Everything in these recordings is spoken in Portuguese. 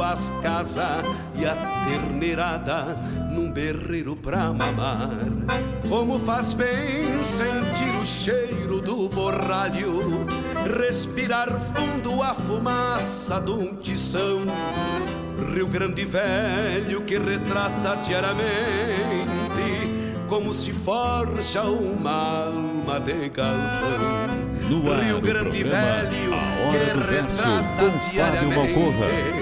às casas e a terneirada num berreiro pra mamar. Como faz bem sentir o cheiro do borralho, respirar fundo a fumaça de um tição. Rio Grande Velho que retrata diariamente como se forja uma alma de galpão. No ar Rio Grande programa, Velho A Hora que do Verso, retrata com Fábio diariamente Malcorra.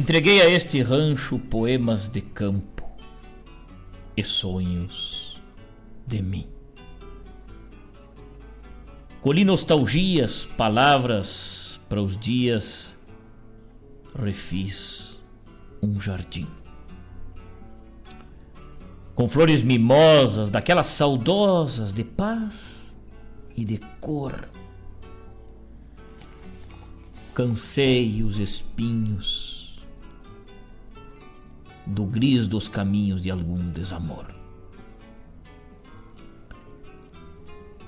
Entreguei a este rancho poemas de campo e sonhos de mim. Colhi nostalgias, palavras para os dias, refiz um jardim. Com flores mimosas, daquelas saudosas de paz e de cor. Cansei os espinhos do gris dos caminhos de algum desamor.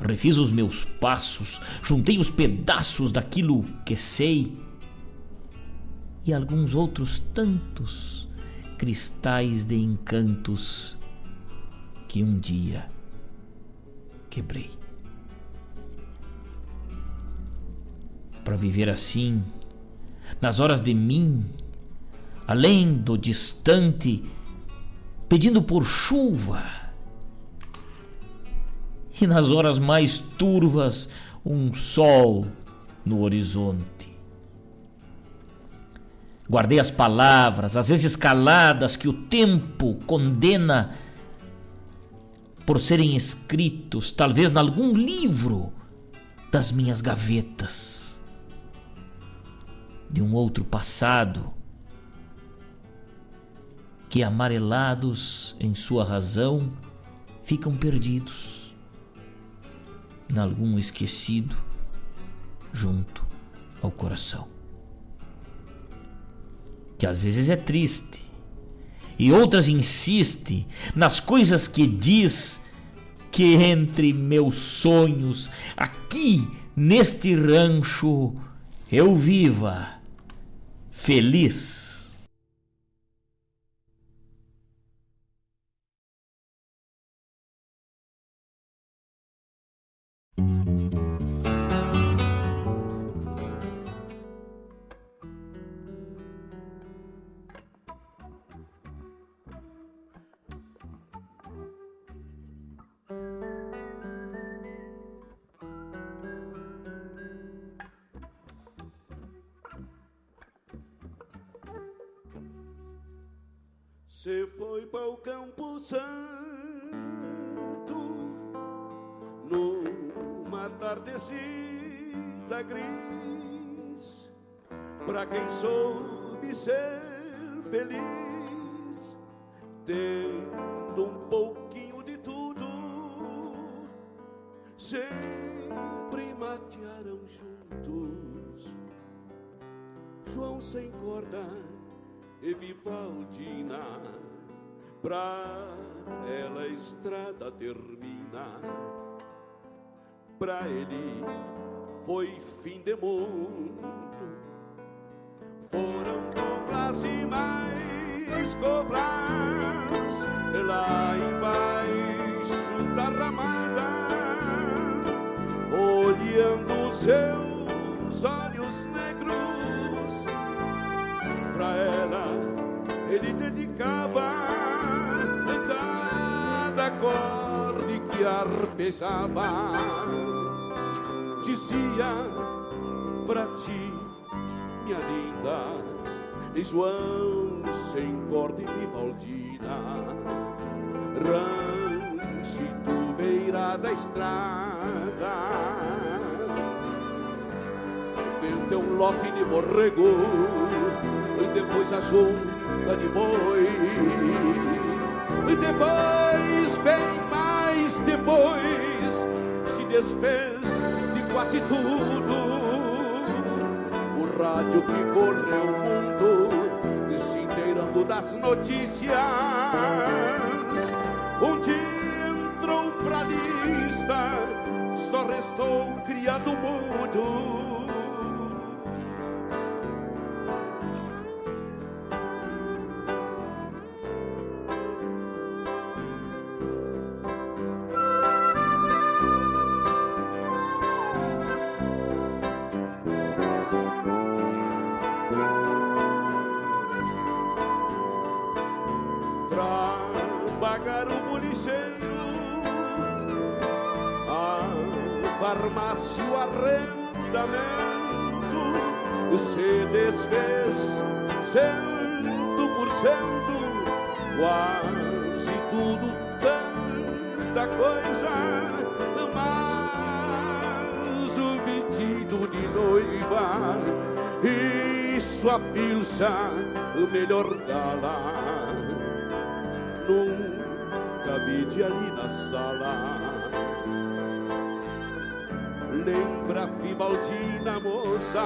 Refiz os meus passos, juntei os pedaços daquilo que sei e alguns outros tantos cristais de encantos que um dia quebrei. Para viver assim, nas horas de mim, além do distante, pedindo por chuva. E nas horas mais turvas, um sol no horizonte. Guardei as palavras, às vezes caladas, que o tempo condena por serem escritos, talvez em algum livro das minhas gavetas, de um outro passado que amarelados em sua razão ficam perdidos, em algum esquecido junto ao coração. que às vezes é triste, e outras insiste nas coisas que diz que entre meus sonhos, aqui neste rancho, eu viva feliz. Pra ele foi fim de mundo. Foram coplas e mais coplas lá embaixo da ramada, olhando seus olhos negros pra ela ele dedicava cada acorde que arpejava. Dizia pra ti, minha linda, João sem corda e Vivaldina, ranchito beira da estrada. Vende um lote de borrego e depois a junta de boi. E depois, bem mais depois, se desfez de quase tudo. O rádio que correu o mundo, se inteirando das notícias. Onde entrou pra lista, só restou criado mudo. Se desfez cento por cento, quase tudo tanta coisa, mas o vestido de noiva, isso a pilcha, melhor gala, nunca vi ali na sala. Lembra Vivaldina moça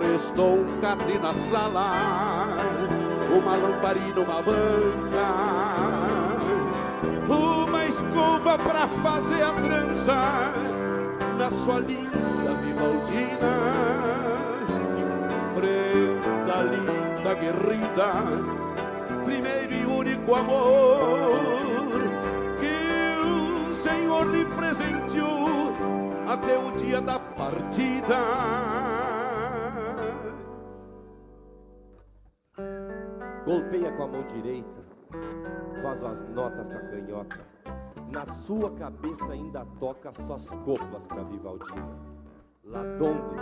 Restou um catre na sala Uma lamparina, uma banca Uma escova pra fazer a trança. Na sua linda Vivaldina Prenda linda, guerrida Primeiro e único amor Senhor lhe presenteou até o dia da partida. Golpeia com a mão direita, faz as notas com a canhota. Na sua cabeça ainda toca suas coplas para Vivaldina. Lá donde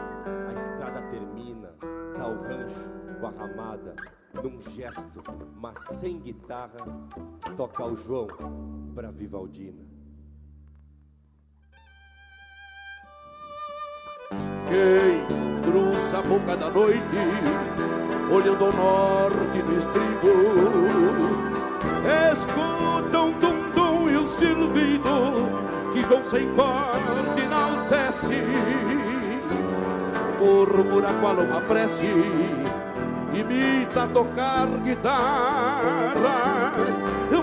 a estrada termina, tá o rancho com a ramada, num gesto, mas sem guitarra, toca o João para Vivaldina. Quem cruza a boca da noite, olhando ao norte do estribo, escuta um tum-tum e um silvido que João sem corte enaltece. murmura qual uma prece, imita tocar guitarra,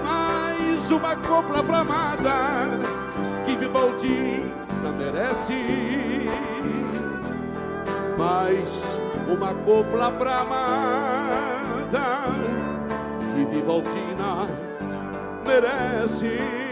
mais uma copla pra amada que Vivaldina merece. Mais uma copla pra amada que Vivaldina merece.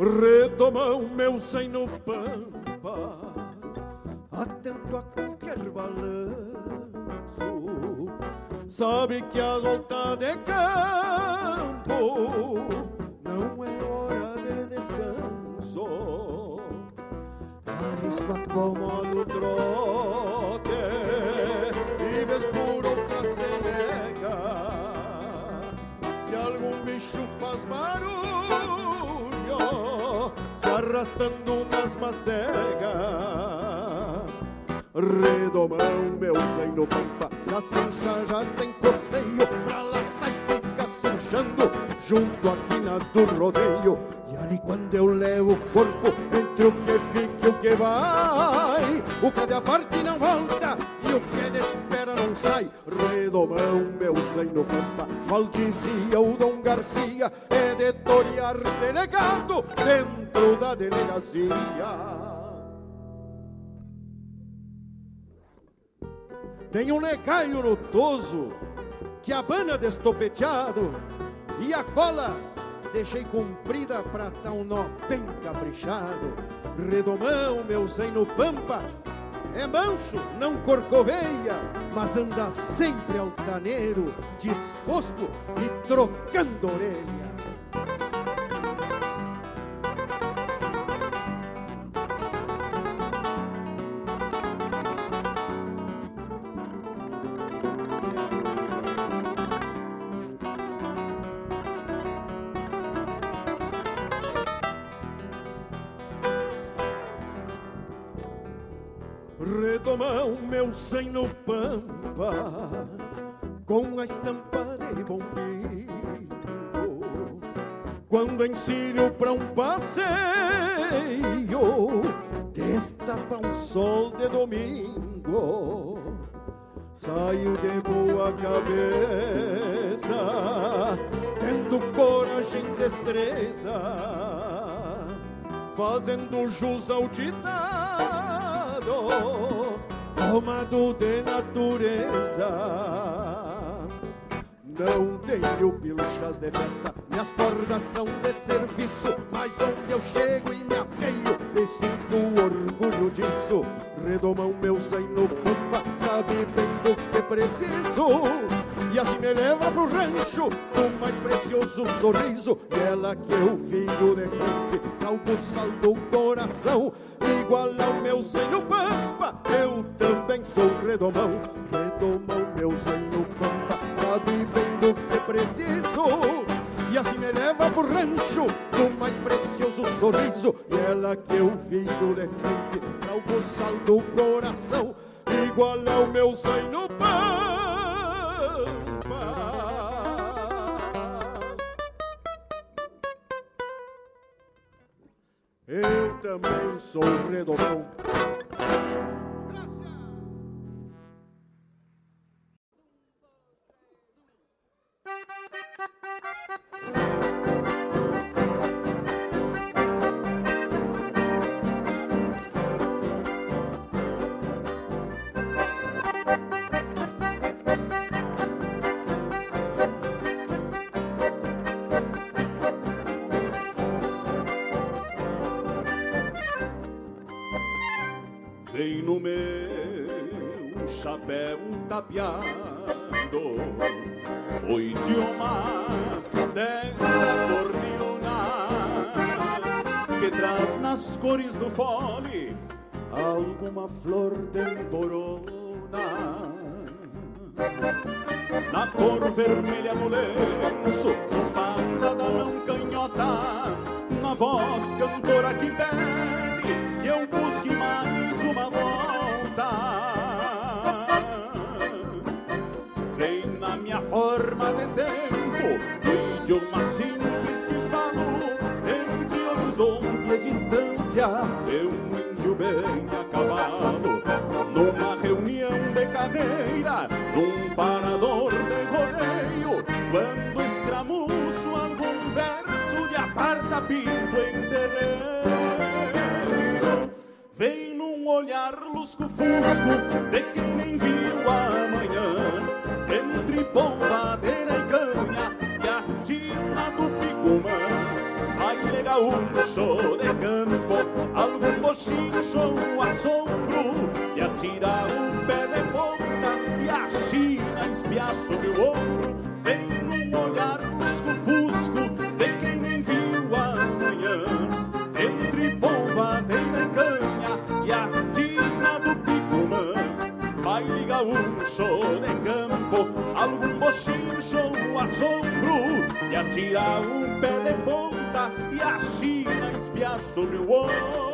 Retomam meu sem no pampa, atento a qualquer balanço. Sabe que a volta de campo Redomão, meu zaino no pampa, na cincha já tem costeio, pra lá sai fica cinchando, junto aqui na do rodeio. E ali quando eu levo o corpo, entre o que fica e o que vai, o que de parte não volta e o que de espera não sai. Redomão, meu zaino no pampa, mal dizia o Dom Garcia, é de delegado dentro da delegacia. Tem um legaio notoso que abana destopeteado e a cola deixei comprida pra tá um nó bem caprichado. Redomão, meu zen no pampa, é manso, não corcoveia, mas anda sempre altaneiro, disposto e trocando orelha. Sem no pampa com a estampa de bom quando encilho pra um passeio destapa um sol de domingo. Saio de boa cabeça tendo coragem e destreza fazendo jus ao ditado tomado de natureza. Não tenho pilchas de festa, minhas cordas são de serviço, mas onde eu chego e me apeio, me sinto orgulho disso. Redomão meu sem no culpa, sabe bem do que preciso. E assim me leva pro rancho o mais precioso sorriso E ela que eu viro de frente Caldo saldo coração Igual ao meu senho pampa Eu também sou redomão Redomão meu senho pampa Sabe bem do que preciso e assim me leva pro rancho com mais precioso sorriso E ela que eu viro de frente boçal do coração Igual ao meu no pampa também sou redomão espia sobre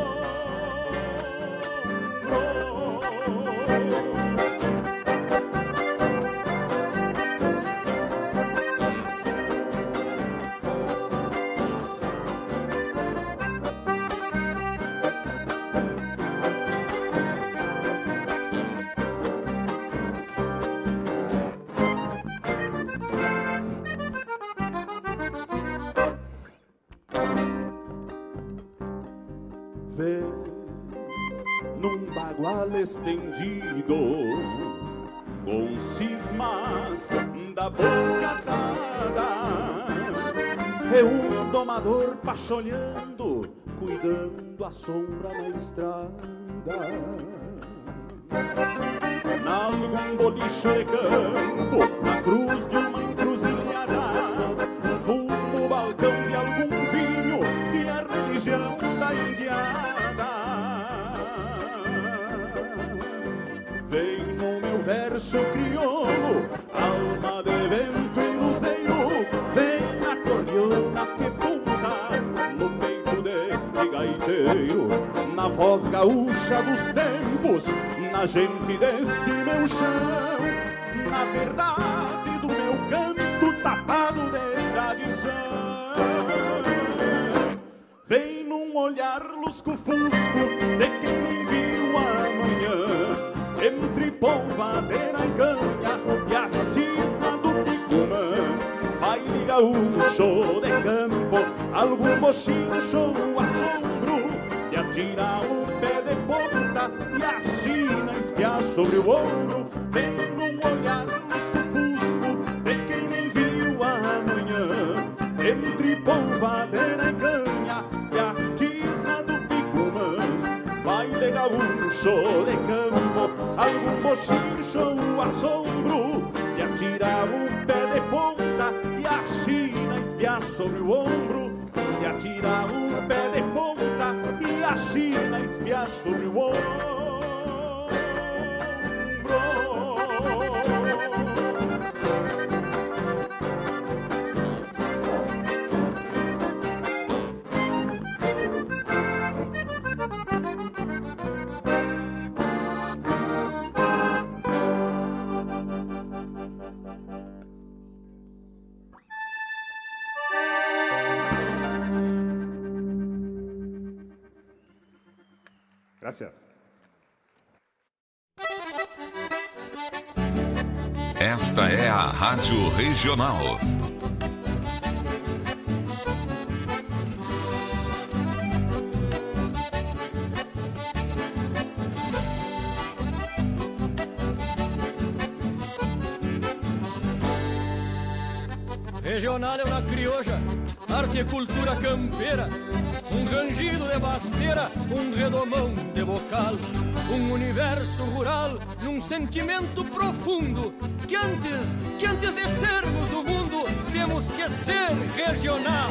estendido com cismas da boca dada. É um domador pacholhando, cuidando a sombra na estrada. Nalgum boliche de gaúcha dos tempos, na gente deste meu chão, na verdade do meu canto tapado de tradição. Vem num olhar lusco-fusco de quem viu amanhã entre polvadeira e canha e a tisna do picumã. Baile gaúcho de campo, algum bochincho, um assombro, atira o pé de ponta e a china espia sobre o ombro. Vem num olhar lusco-fusco de quem nem viu amanhã, entre polvadeira e canha e a tisna do picumã. Baile gaúcho de campo algum bochincho, o assombro e a atirar o pé de ponta e a China espiar sobre o ombro. E atirar o pé de e a China espiar sobre Gracias. Esta é a Rádio Regional. Regional é uma crioja, arte e cultura campeira um rangido de basteira, um redomão de bocal, um universo rural num sentimento profundo que antes, que antes de sermos do mundo, temos que ser regional.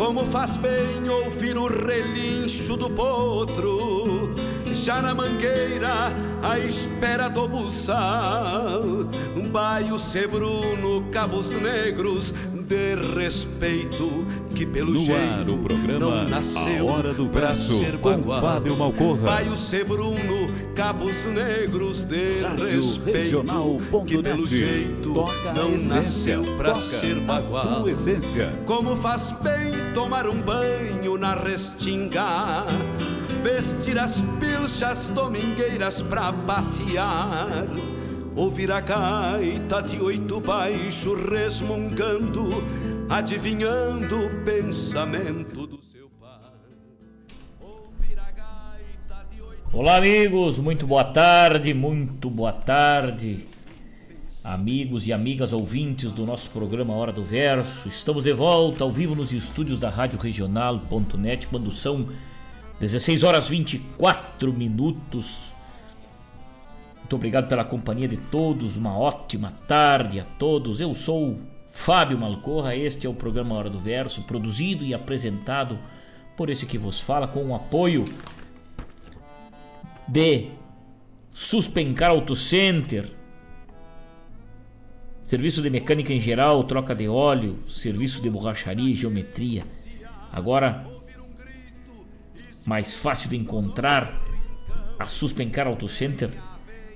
Como faz bem ouvir o relincho do potro, já na mangueira, à espera do buçal. Um baio sebruno, cabos negros, de respeito, que pelo no jeito ar, o programa não nasceu A Hora do pra Verso, ser com bagual. Fábio Malcorra. Baio sebruno, cabos negros, de Rádio respeito, Regional.net. que pelo jeito Toca não nasceu pra toca ser bagual. essência. Como faz bem tomar um banho na restinga, vestir as pilchas domingueiras pra passear, ouvir a gaita de oito baixo resmungando, adivinhando o pensamento do seu Olá, amigos, muito boa tarde, muito boa tarde, amigos e amigas ouvintes do nosso programa Hora do Verso. Estamos de volta ao vivo nos estúdios da Rádio Regional.net, quando são 16 horas 24 minutos. Muito obrigado pela companhia de todos, uma ótima tarde a todos. Eu sou Fábio Malcorra, este é o programa Hora do Verso, produzido e apresentado por esse que vos fala, com o apoio de Suspencar Auto Center, serviço de mecânica em geral, troca de óleo, serviço de borracharia e geometria. Agora, mais fácil de encontrar a Suspencar Auto Center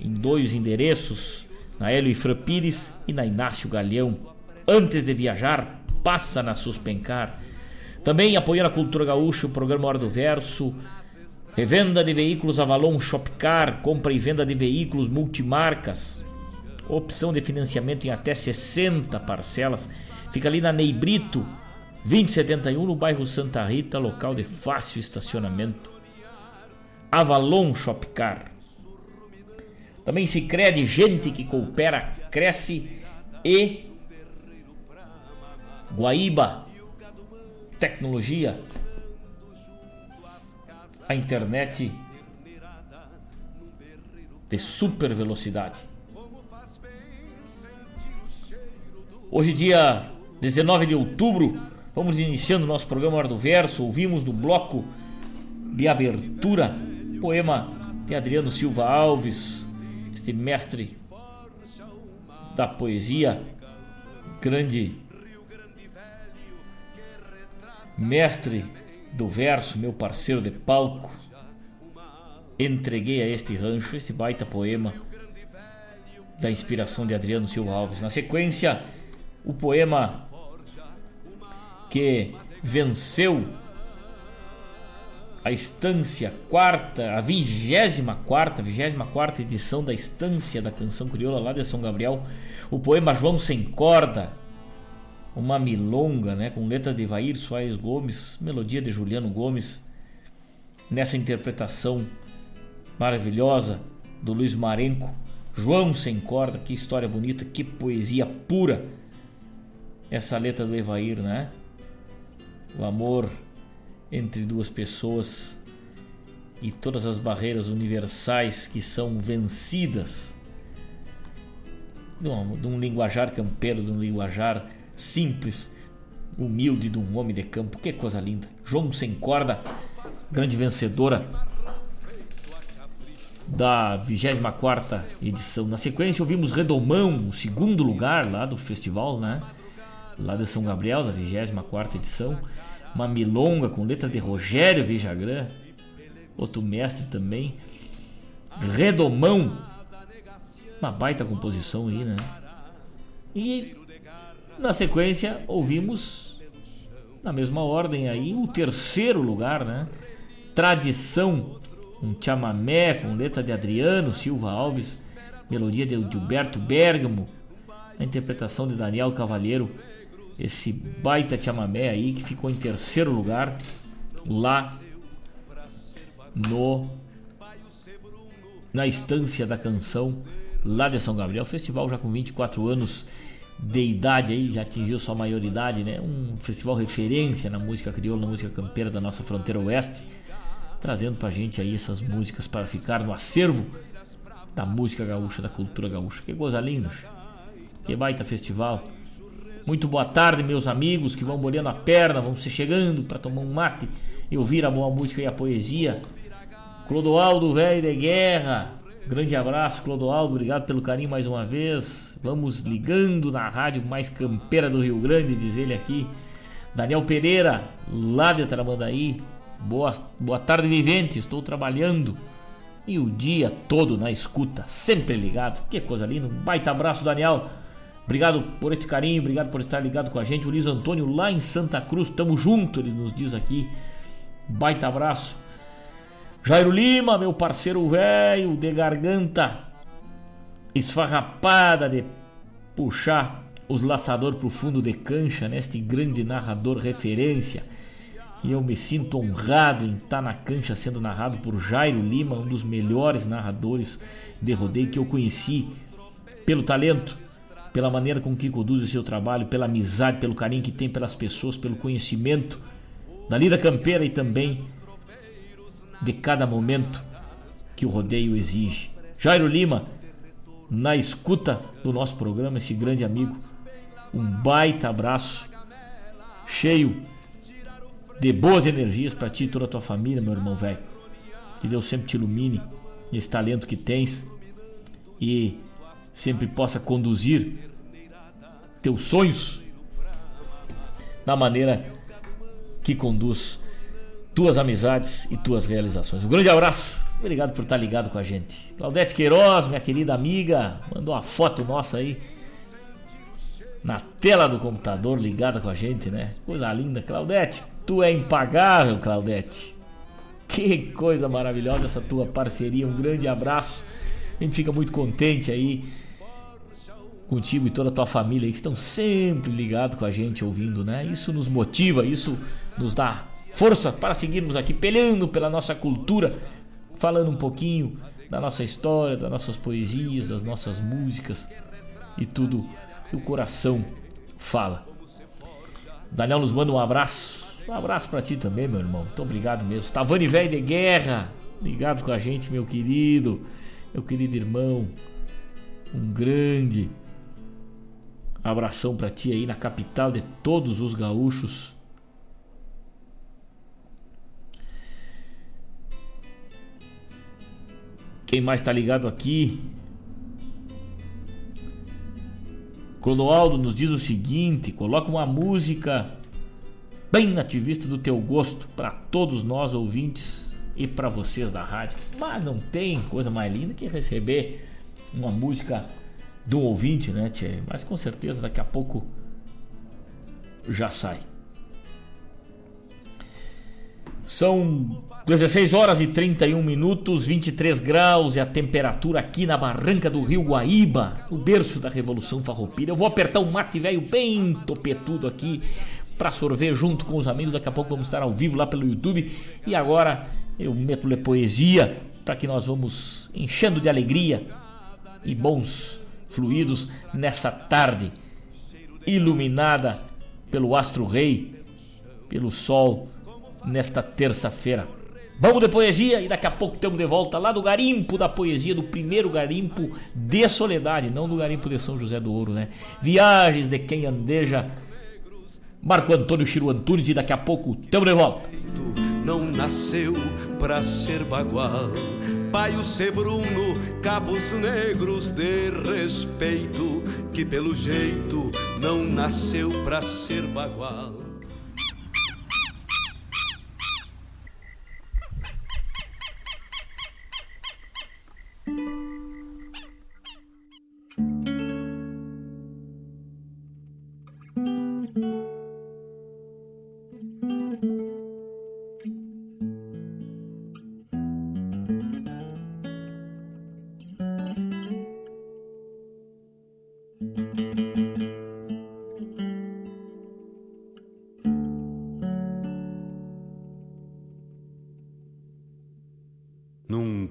em dois endereços, na Hélio Ifran Pires e na Inácio Galeão. Antes de viajar, passa na Suspencar. Também apoiando a cultura gaúcha, o programa Hora do Verso, revenda de veículos Avalon Shopcar, compra e venda de veículos multimarcas, opção de financiamento em até 60 parcelas. Fica ali na Neibrito, 2071, no bairro Santa Rita, local de fácil estacionamento. Avalon Shopcar. Também se crede gente que coopera, cresce e Guaíba Tecnologia a internet de super velocidade. Hoje, dia 19 de outubro, vamos iniciando nosso programa Hora do Verso. Ouvimos no bloco de abertura poema de Adriano Silva Alves, este mestre da poesia, grande mestre do verso, meu parceiro de palco. Entreguei a este rancho este baita poema da inspiração de Adriano Silva Alves. Na sequência, o poema que venceu a estância quarta, a vigésima quarta, vigésima quarta edição da estância da canção crioula lá de São Gabriel, o poema João Sem Corda, uma milonga, né, com letra de Vair Soares Gomes, melodia de Juliano Gomes, nessa interpretação maravilhosa do Luiz Marenco, João sem corda, que história bonita, que poesia pura. Essa letra do Evair, né? O amor entre duas pessoas e todas as barreiras universais que são vencidas de um, de um linguajar campeiro, de um linguajar simples, humilde de um homem de campo. Que coisa linda. João sem corda, grande vencedora da 24 edição. Na sequência ouvimos Redomão, o segundo lugar lá do festival, né? Lá de São Gabriel, da 24 edição. Uma milonga com letra de Rogério Vijagrã, outro mestre também. Redomão, uma baita composição aí, né? E na sequência, ouvimos na mesma ordem aí o terceiro lugar, né? Tradição, um chamamé com letra de Adriano Silva Alves, melodia de Gilberto Bergamo, a interpretação de Daniel Cavalheiro, esse baita chamamé aí que ficou em terceiro lugar lá no na estância da canção lá de São Gabriel, festival já com 24 anos de idade aí, já atingiu sua maioridade, né? Um festival referência na música crioula, na música campeira da nossa fronteira oeste, trazendo pra gente aí essas músicas para ficar no acervo da música gaúcha, da cultura gaúcha. Que coisa linda. Que baita festival. Muito boa tarde, meus amigos que vão molhando a perna, vão se chegando para tomar um mate e ouvir a boa música e a poesia. Clodoaldo, velho de guerra, Grande abraço, Clodoaldo. Obrigado pelo carinho mais uma vez. Vamos ligando na rádio mais campeira do Rio Grande, diz ele aqui. Daniel Pereira, lá de Tramandaí. Boa, boa tarde, vivente. Estou trabalhando. E o dia todo na escuta, sempre ligado. Que coisa linda. Um baita abraço, Daniel. Obrigado por esse carinho, obrigado por estar ligado com a gente. O Luiz Antônio lá em Santa Cruz, tamo junto, ele nos diz aqui. Baita abraço. Jairo Lima, meu parceiro velho de garganta esfarrapada de puxar os laçador pro fundo de cancha neste grande narrador referência. E eu me sinto honrado em estar tá na cancha sendo narrado por Jairo Lima, um dos melhores narradores de rodeio que eu conheci pelo talento, pela maneira com que conduz o seu trabalho, pela amizade, pelo carinho que tem pelas pessoas, pelo conhecimento da lida campeira e também de cada momento que o rodeio exige. Jairo Lima, na escuta do nosso programa, esse grande amigo, um baita abraço, cheio de boas energias para ti e toda a tua família, meu irmão velho. Que Deus sempre te ilumine nesse talento que tens e sempre possa conduzir teus sonhos da maneira que conduz tuas amizades e tuas realizações. Um grande abraço Obrigado por estar ligado com a gente. Claudete Queiroz, minha querida amiga, mandou uma foto nossa aí na tela do computador ligada com a gente, né? Coisa linda. Claudete, tu é impagável, Claudete. Que coisa maravilhosa essa tua parceria. Um grande abraço. A gente fica muito contente aí contigo e toda a tua família que estão sempre ligados com a gente, ouvindo, né? Isso nos motiva, isso nos dá força para seguirmos aqui peleando pela nossa cultura, falando um pouquinho da nossa história, das nossas poesias, das nossas músicas e tudo que o coração fala. Daniel nos manda um abraço. Um abraço para ti também, meu irmão. Muito obrigado mesmo. Tavani Velho de Guerra, ligado com a gente, meu querido, meu querido irmão. Um grande abração para ti aí na capital de todos os gaúchos. Quem mais tá ligado aqui? Clodoaldo nos diz o seguinte: coloca uma música bem nativista do teu gosto para todos nós ouvintes e para vocês da rádio. Mas não tem coisa mais linda que receber uma música do ouvinte, né, tchê? Mas com certeza daqui a pouco já sai. São 16 horas e 31 minutos, 23 graus e a temperatura aqui na barranca do Rio Guaíba, o berço da Revolução Farroupilha. Eu vou apertar o mate velho bem topetudo aqui para sorver junto com os amigos. Daqui a pouco vamos estar ao vivo lá pelo YouTube. E agora eu meto-lhe poesia para que nós vamos enchendo de alegria e bons fluidos nessa tarde iluminada pelo astro rei, pelo sol nesta terça-feira. Vamos de poesia e daqui a pouco estamos de volta lá do garimpo da poesia, do primeiro garimpo de Soledade, não do garimpo de São José do Ouro, né? Viagens de quem andeja Marco Antônio Chiru Antunes e daqui a pouco estamos de volta. Não nasceu pra ser bagual, Paio Sebruno, cabos negros de respeito, que pelo jeito não nasceu pra ser bagual.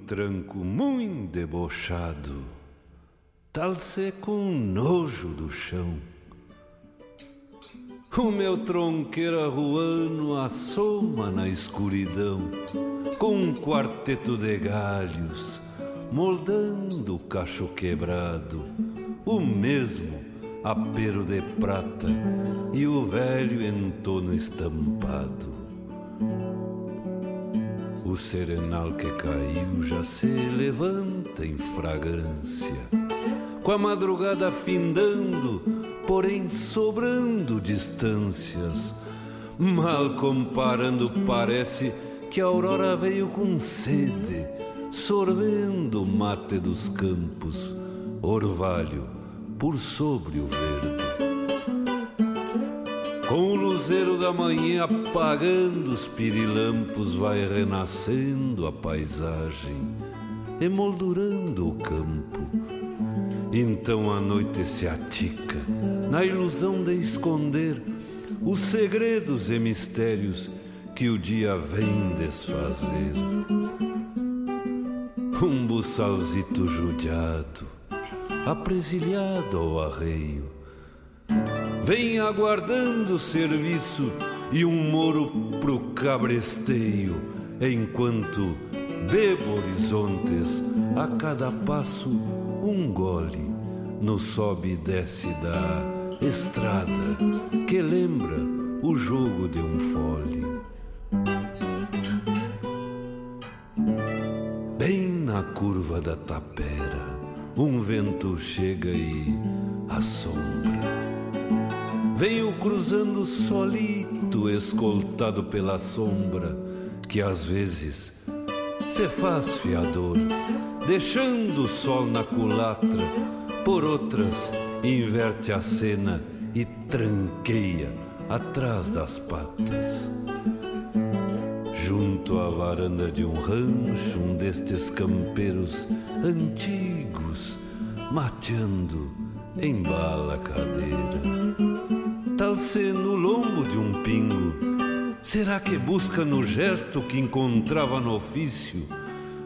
Tranco muito debochado, tal se com nojo do chão. O meu tronqueiro arruano assoma na escuridão, com um quarteto de galhos, moldando o cacho quebrado, o mesmo apero de prata e o velho entono estampado. O serenal que caiu já se levanta em fragrância, com a madrugada findando, porém sobrando distâncias. Mal comparando, parece que a aurora veio com sede, sorvendo o mate dos campos, orvalho por sobre o verde. Com o luzeiro da manhã apagando os pirilampos, vai renascendo a paisagem, emoldurando o campo. Então a noite se atica, na ilusão de esconder os segredos e mistérios que o dia vem desfazer. Um buçalzito judiado, apresilhado ao arreio, Vem aguardando serviço e um moro pro cabresteio, enquanto bebo horizontes a cada passo um gole no sobe e desce da estrada que lembra o jogo de um fole. Bem na curva da tapera, um vento chega e assombra. Venho cruzando solito, escoltado pela sombra, que às vezes se faz fiador, deixando o sol na culatra, por outras inverte a cena e tranqueia atrás das patas. Junto à varanda de um rancho, um destes campeiros antigos, mateando, embala a cadeira. Tal-se no lombo de um pingo, será que busca no gesto que encontrava no ofício?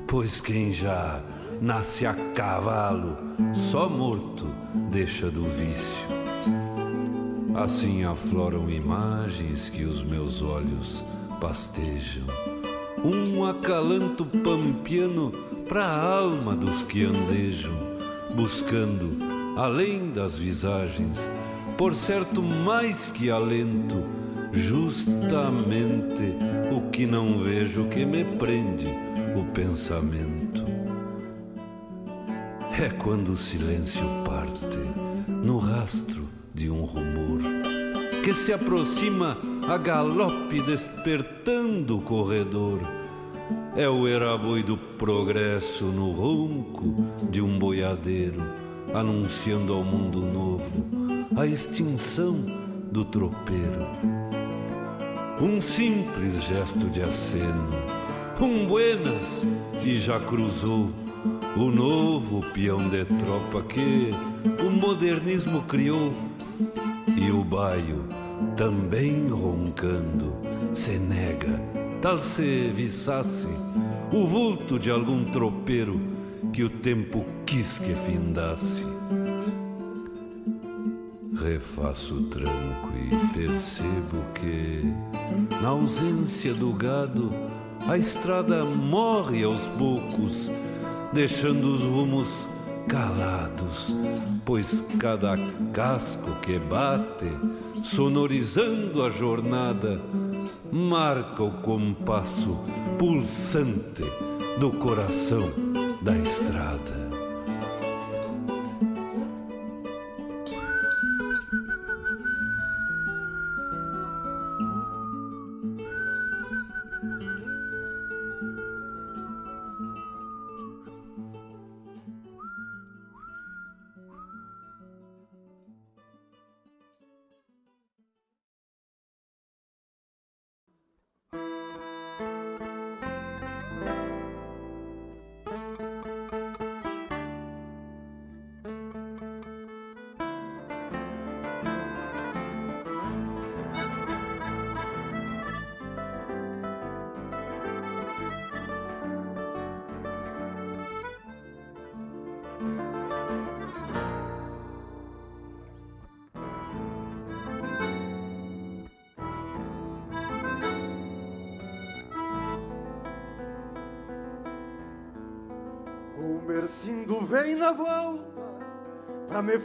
Pois quem já nasce a cavalo, só morto deixa do vício. Assim afloram imagens que os meus olhos pastejam. Um acalanto pampiano para a alma dos que andejam, buscando, além das visagens, por certo mais que alento, justamente o que não vejo que me prende o pensamento. É quando o silêncio parte no rastro de um rumor que se aproxima a galope despertando o corredor. É o eraboi do progresso no ronco de um boiadeiro, anunciando ao mundo novo a extinção do tropeiro. Um simples gesto de aceno, um buenas e já cruzou o novo peão de tropa que o modernismo criou e o baio também roncando se nega, tal se viçasse o vulto de algum tropeiro que o tempo quis que findasse. Refaço o tranco e percebo que, na ausência do gado, a estrada morre aos poucos, deixando os rumos calados, pois cada casco que bate, sonorizando a jornada, marca o compasso pulsante do coração da estrada.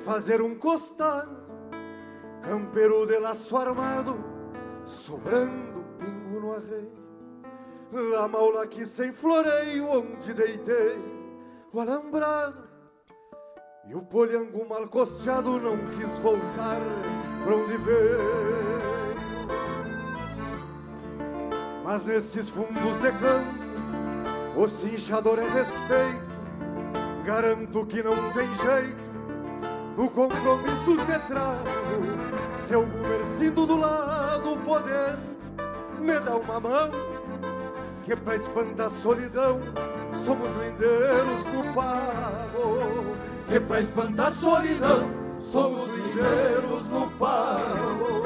Fazer um costal. Campeiro de laço armado, sobrando pingo no arreio. La maula aqui sem floreio, onde deitei o alambrado. E o polhango mal costeado não quis voltar pra onde veio. Mas nesses fundos de campo, o cinchador é respeito. Garanto que não tem jeito no compromisso te trago. Seu Gumercindo do lado, poder me dá uma mão. Que pra espantar a solidão, somos lindeiros no pago. Que pra espantar a solidão, somos lindeiros no pago.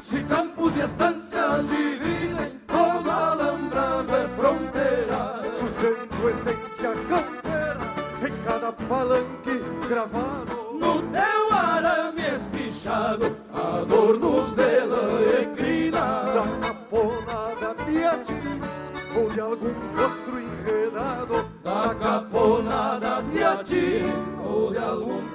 Se campos e estâncias dividem, todo alambrado é fronteira. Sustento essência cada palanque gravado. No teu arame espichado, adornos de lã e crina. Da caponada de ati, ou de algum outro enredado. Da caponada de ati, ou de algum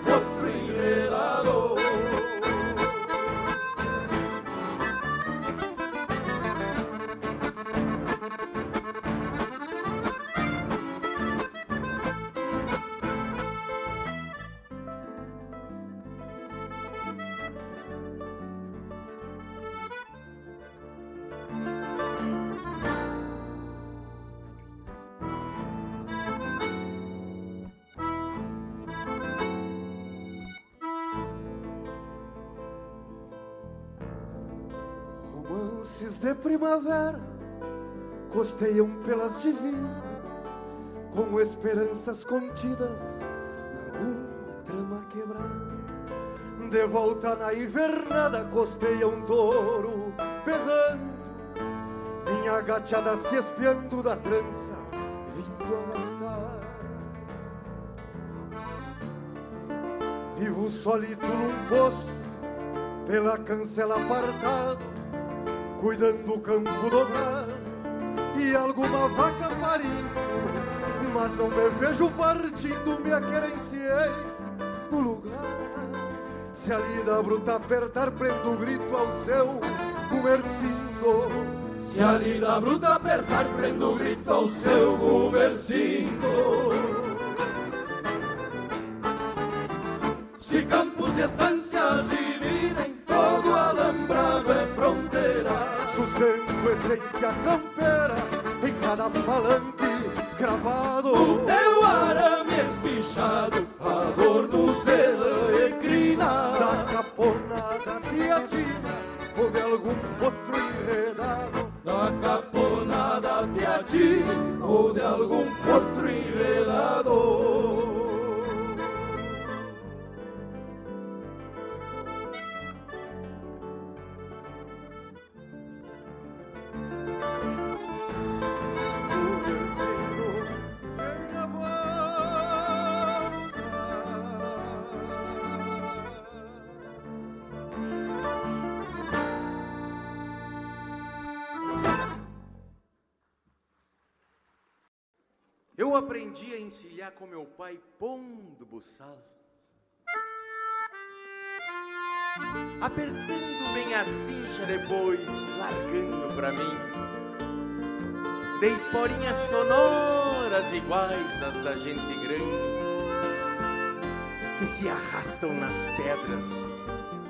primavera costeiam pelas divisas com esperanças contidas alguma trama quebrada. De volta na invernada costeia um touro berrando, minha gateada se espiando da trança, vindo a gastar. Vivo solito num posto, pela cancela apartado, cuidando do campo dobrado e alguma vaca parindo. Mas não me vejo partindo, me aquerenciei no lugar. Se a lida bruta apertar, prendo o grito ao seu gumercindo. Se a lida bruta apertar, prendo o grito ao seu gumercindo. Se campos e estâncias dividem, todo alambrado é. Essência campeira em cada palanque gravado. O teu arame espichado, a dor nos dedos e crina. Da caponada tiatina ou de algum potro enredado. Da caponada tiatina ou de algum potro enredado. Eu aprendi a encilhar com meu pai pondo buçal. Apertando bem a cincha depois, largando pra mim. De esporinhas sonoras iguais às da gente grande. Que se arrastam nas pedras,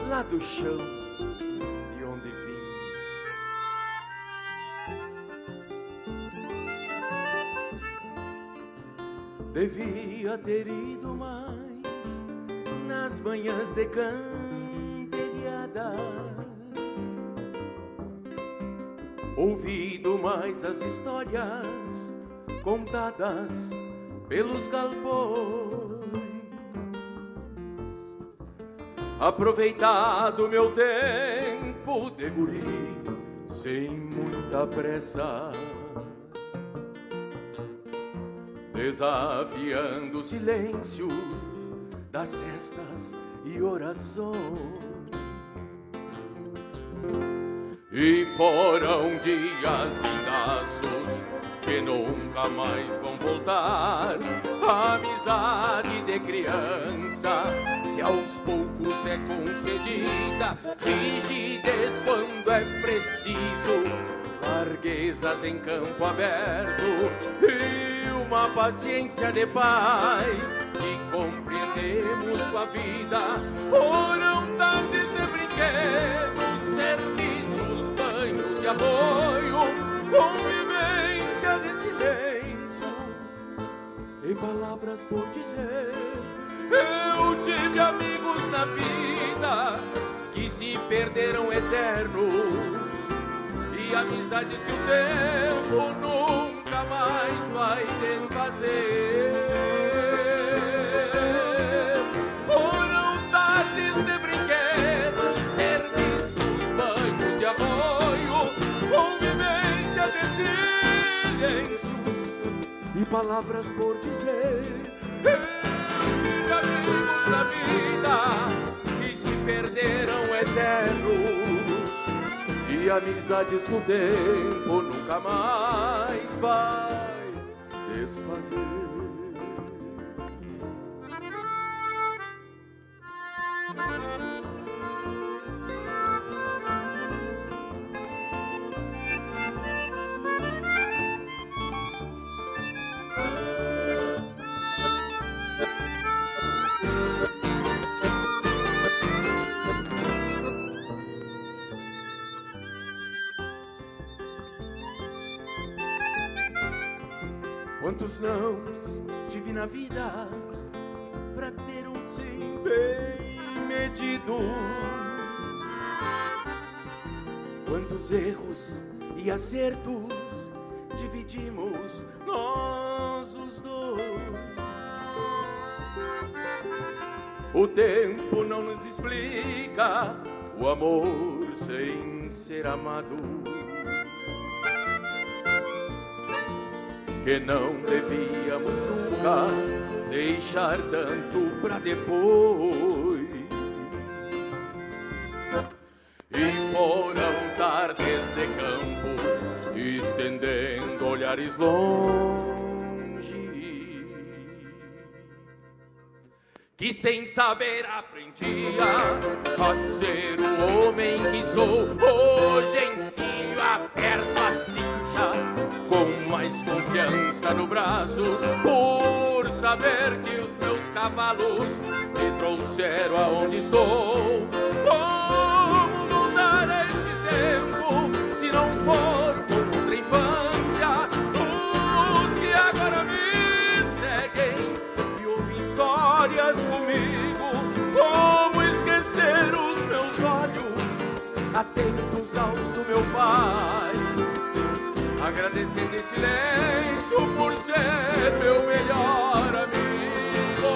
lá do chão de onde vim. Devia ter ido mais nas manhãs de canteriada. Ouvido mais as histórias contadas pelos galpões. Aproveitado meu tempo de guri sem muita pressa. desafiando o silêncio das cestas e orações. E foram dias lindaços que nunca mais vão voltar. A amizade de criança que aos poucos é concedida, rigidez quando é preciso, larguezas em campo aberto e uma paciência de pai que compreendemos com a vida. Foram tardes de brinquedos, serviços, arroio, convivência de silêncio e palavras por dizer. Eu tive amigos na vida que se perderam eternos e amizades que o tempo nunca mais vai desfazer. Palavras por dizer. Tive amigos na vida que se perderam eternos e amizades que o tempo nunca mais vai desfazer. Quantos nãos tive na vida pra ter um sim bem medido? Quantos erros e acertos dividimos nós os dois. O tempo não nos explica o amor sem ser amado. Que não devíamos nunca deixar tanto pra depois. E foram tardes de campo, estendendo olhares longe. Que sem saber aprendia a ser o homem que sou. Hoje ensino, aperto a cincha mais confiança no braço, por saber que os meus cavalos me trouxeram aonde estou. Como a esse tempo se não for com outra infância? Os que agora me seguem e ouvem histórias comigo. Como esquecer os meus olhos atentos aos do meu pai? Agradecendo em silêncio por ser meu melhor amigo.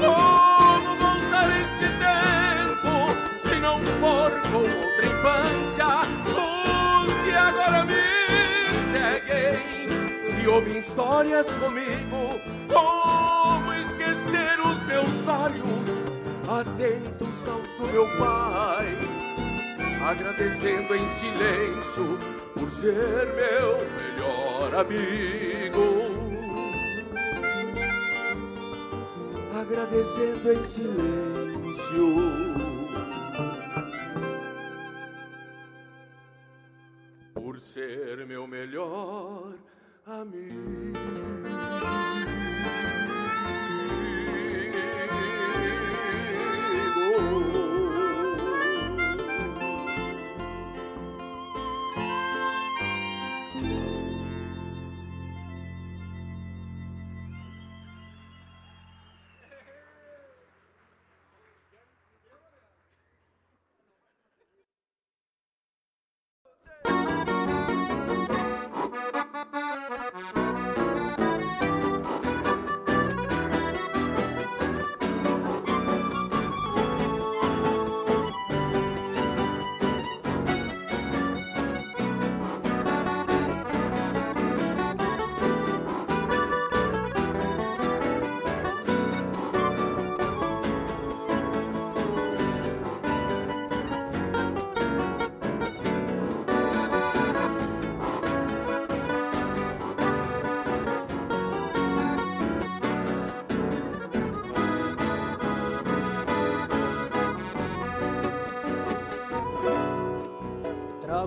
Como voltar esse tempo se não for com outra infância? Os que agora me seguem e ouvem histórias comigo. Como esquecer os meus olhos atentos aos do meu pai? Agradecendo em silêncio por ser meu melhor amigo. Agradecendo em silêncio. Por ser meu melhor amigo.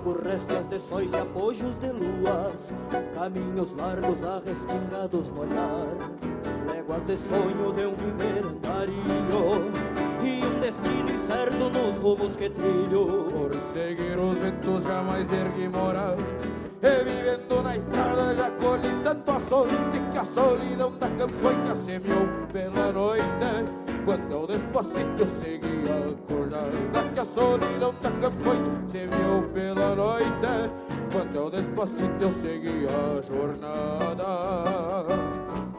Trago restas de sóis e apojos de luas Caminhos largos arrestingados no olhar Léguas de sonho de um viver andarilho E um destino incerto nos rumos que trilho. Por seguir os ventos jamais ergui moral E vivendo na estrada já colhi tanto açoite Que a solidão da campanha semeou pela noite Quando eu despacito eu seguia acordada Que a solidão da campanha semeou pela noite Quando despacito eu seguia a jornada.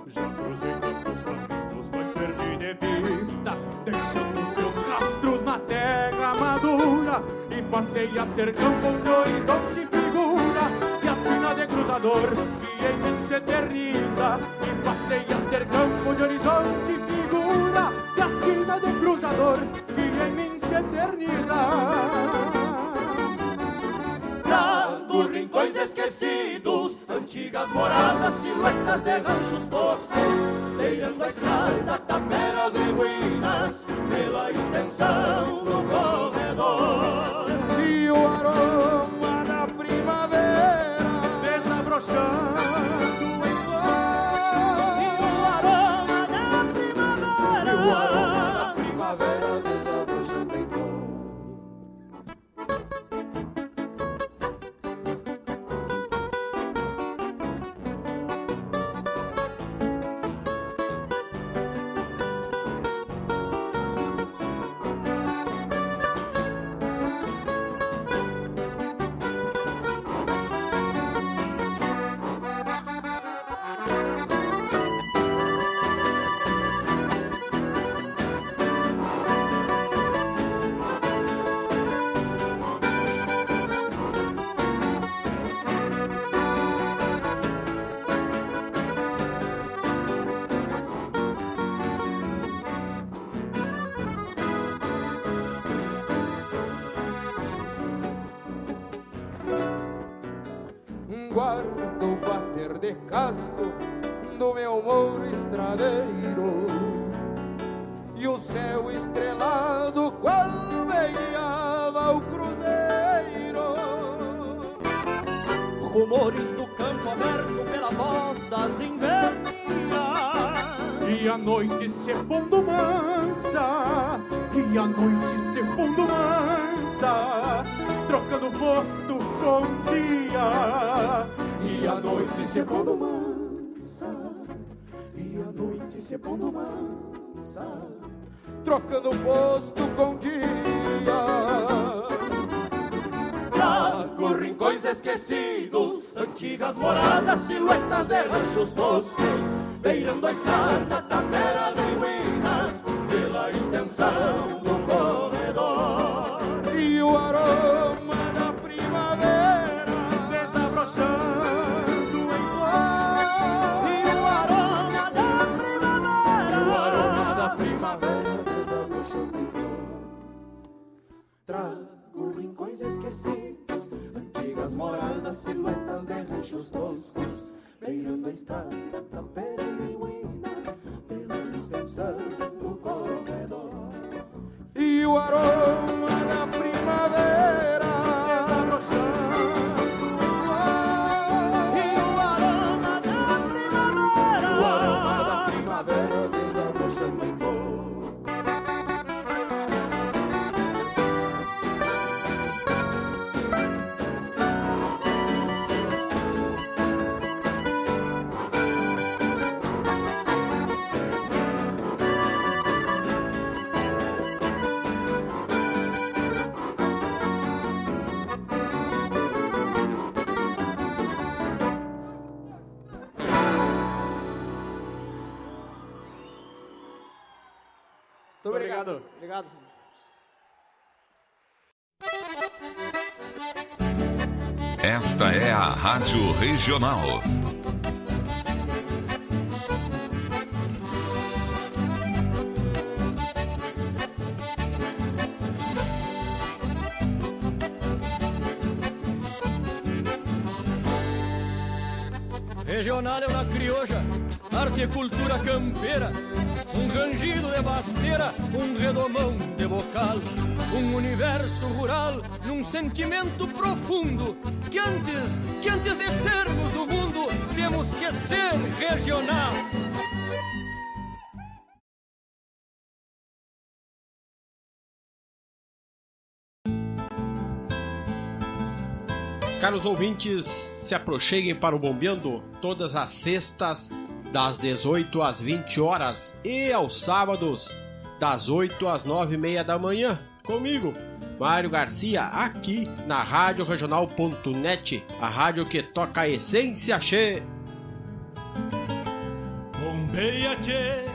Já cruzei tantos caminhos, mas perdi de vista Deixando os meus rastros na terra madura E passei a ser campo o horizonte figura E a sina de cruzador que em mim se eterniza E passei a ser campo o horizonte figura E a sina de cruzador que em mim se eterniza. Dando rincões esquecidos Antigas moradas, silhuetas de ranchos toscos Beirando a estrada, taperas e ruínas Pela extensão do corredor E o aroma da primavera Desabrochando casco do meu mouro estradeiro e o céu estrelado qual guiava o cruzeiro. Rumores do campo aberto pela voz das invernias E a noite se pondo mansa E a noite se pondo mansa E a noite se pondo mansa Trocando posto com dia. Trago rincões esquecidos Antigas moradas, silhuetas de ranchos toscos Beirando a estrada, taperas e ruínas Pela extensão do corredor. E o aroma esquecidos Antigas moradas, silhuetas de ranchos toscos Beirando a estrada, taperas e ruínas Pela extensão do corredor. E o aroma da primavera. Desabrochando obrigado. Senhor. Esta é a Rádio Regional. Regional é uma crioja, arte e cultura campeira, um rangido de basteira, um redomão de bocal, um universo rural num sentimento profundo que antes, que antes de sermos do mundo, temos que ser regional. Caros ouvintes, se aproxeguem para o Bombeando todas as sextas, das 18 às 20 horas e aos sábados, das 8 às 9 e meia da manhã, comigo, Mário Garcia, aqui na Rádio Regional.net, a rádio que toca a essência che. Bombeia, tchê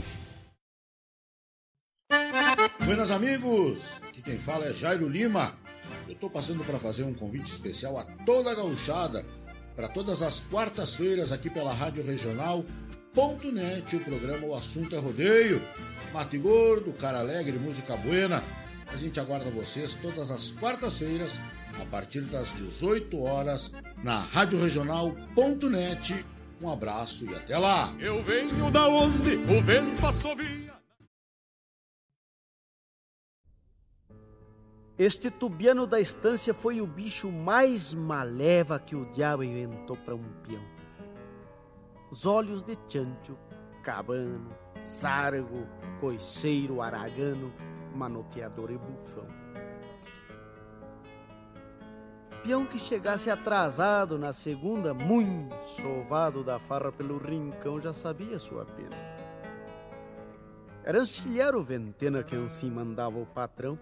promoções. Buenas amigos, aqui quem fala é Jairo Lima. Eu tô passando para fazer um convite especial a toda a gauchada para todas as quartas-feiras aqui pela Rádio Regional Ponto .net, o programa O Assunto é Rodeio. Mate Gordo, Cara Alegre, Música Buena. A gente aguarda vocês todas as quartas-feiras a partir das 18 horas na Rádio Regional Ponto .net. Um abraço e até lá. Eu venho da onde o vento assovia. Este tubiano da estância foi o bicho mais maleva que o diabo inventou para um peão. Os olhos de chancho, cabano, sargo, coiceiro, aragano, manoteador e bufão. Peão que chegasse atrasado na segunda, muito sovado da farra pelo rincão, já sabia sua pena. Era auxiliar o ventena que assim mandava o patrão.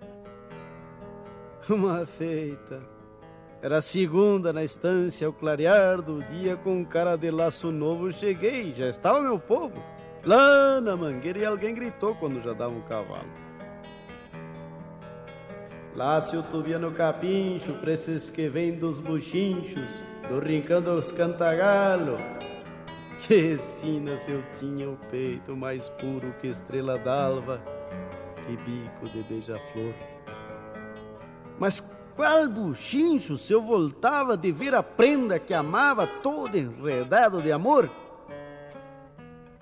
Uma feita. Era segunda na estância, ao clarear do dia, com cara de laço novo, cheguei, já estava meu povo. Lá na mangueira e alguém gritou quando já dava um cavalo. Lá se o tubiano capincho, pra esses que vêm dos buchinchos, do rincão dos cantagalo. Que sina se eu tinha o peito mais puro que estrela d'alva, que bico de beija-flor. Mas qual buchincho se eu voltava de ver a prenda que amava todo enredado de amor?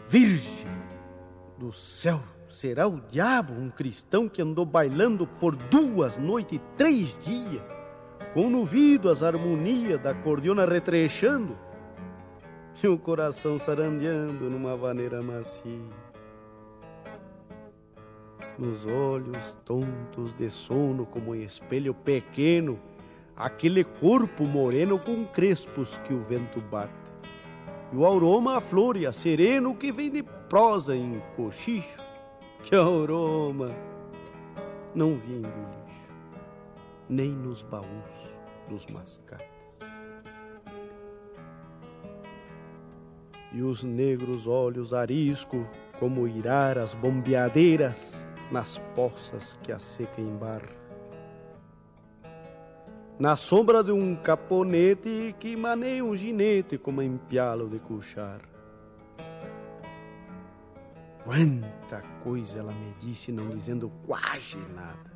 Virgem do céu, será o diabo um cristão que andou bailando por duas noites e três dias, com no as harmonias da cordiona retrechando e o coração sarandeando numa vaneira macia. Nos olhos tontos de sono como um espelho pequeno, aquele corpo moreno com crespos que o vento bate. E o aroma a flor e a sereno que vem de prosa em cochicho, que aroma não vi em bolicho, nem nos baús dos mascates. E os negros olhos arisco como iraras bombeadeiras nas poças que a seca embarra. Na sombra de um caponete que maneia um ginete como empialo de cuchar. Quanta coisa ela me disse, não dizendo quase nada.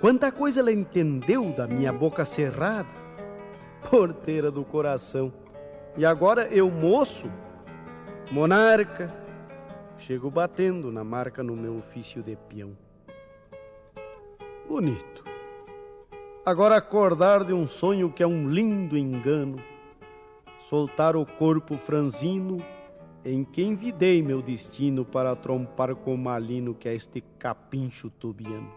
Quanta coisa ela entendeu da minha boca cerrada, porteira do coração. E agora eu, moço, monarca, chego batendo na marca no meu ofício de peão. Bonito. Agora acordar de um sonho que é um lindo engano, soltar o corpo franzino em que envidei meu destino para trompar com o malino que é este capincho tubiano.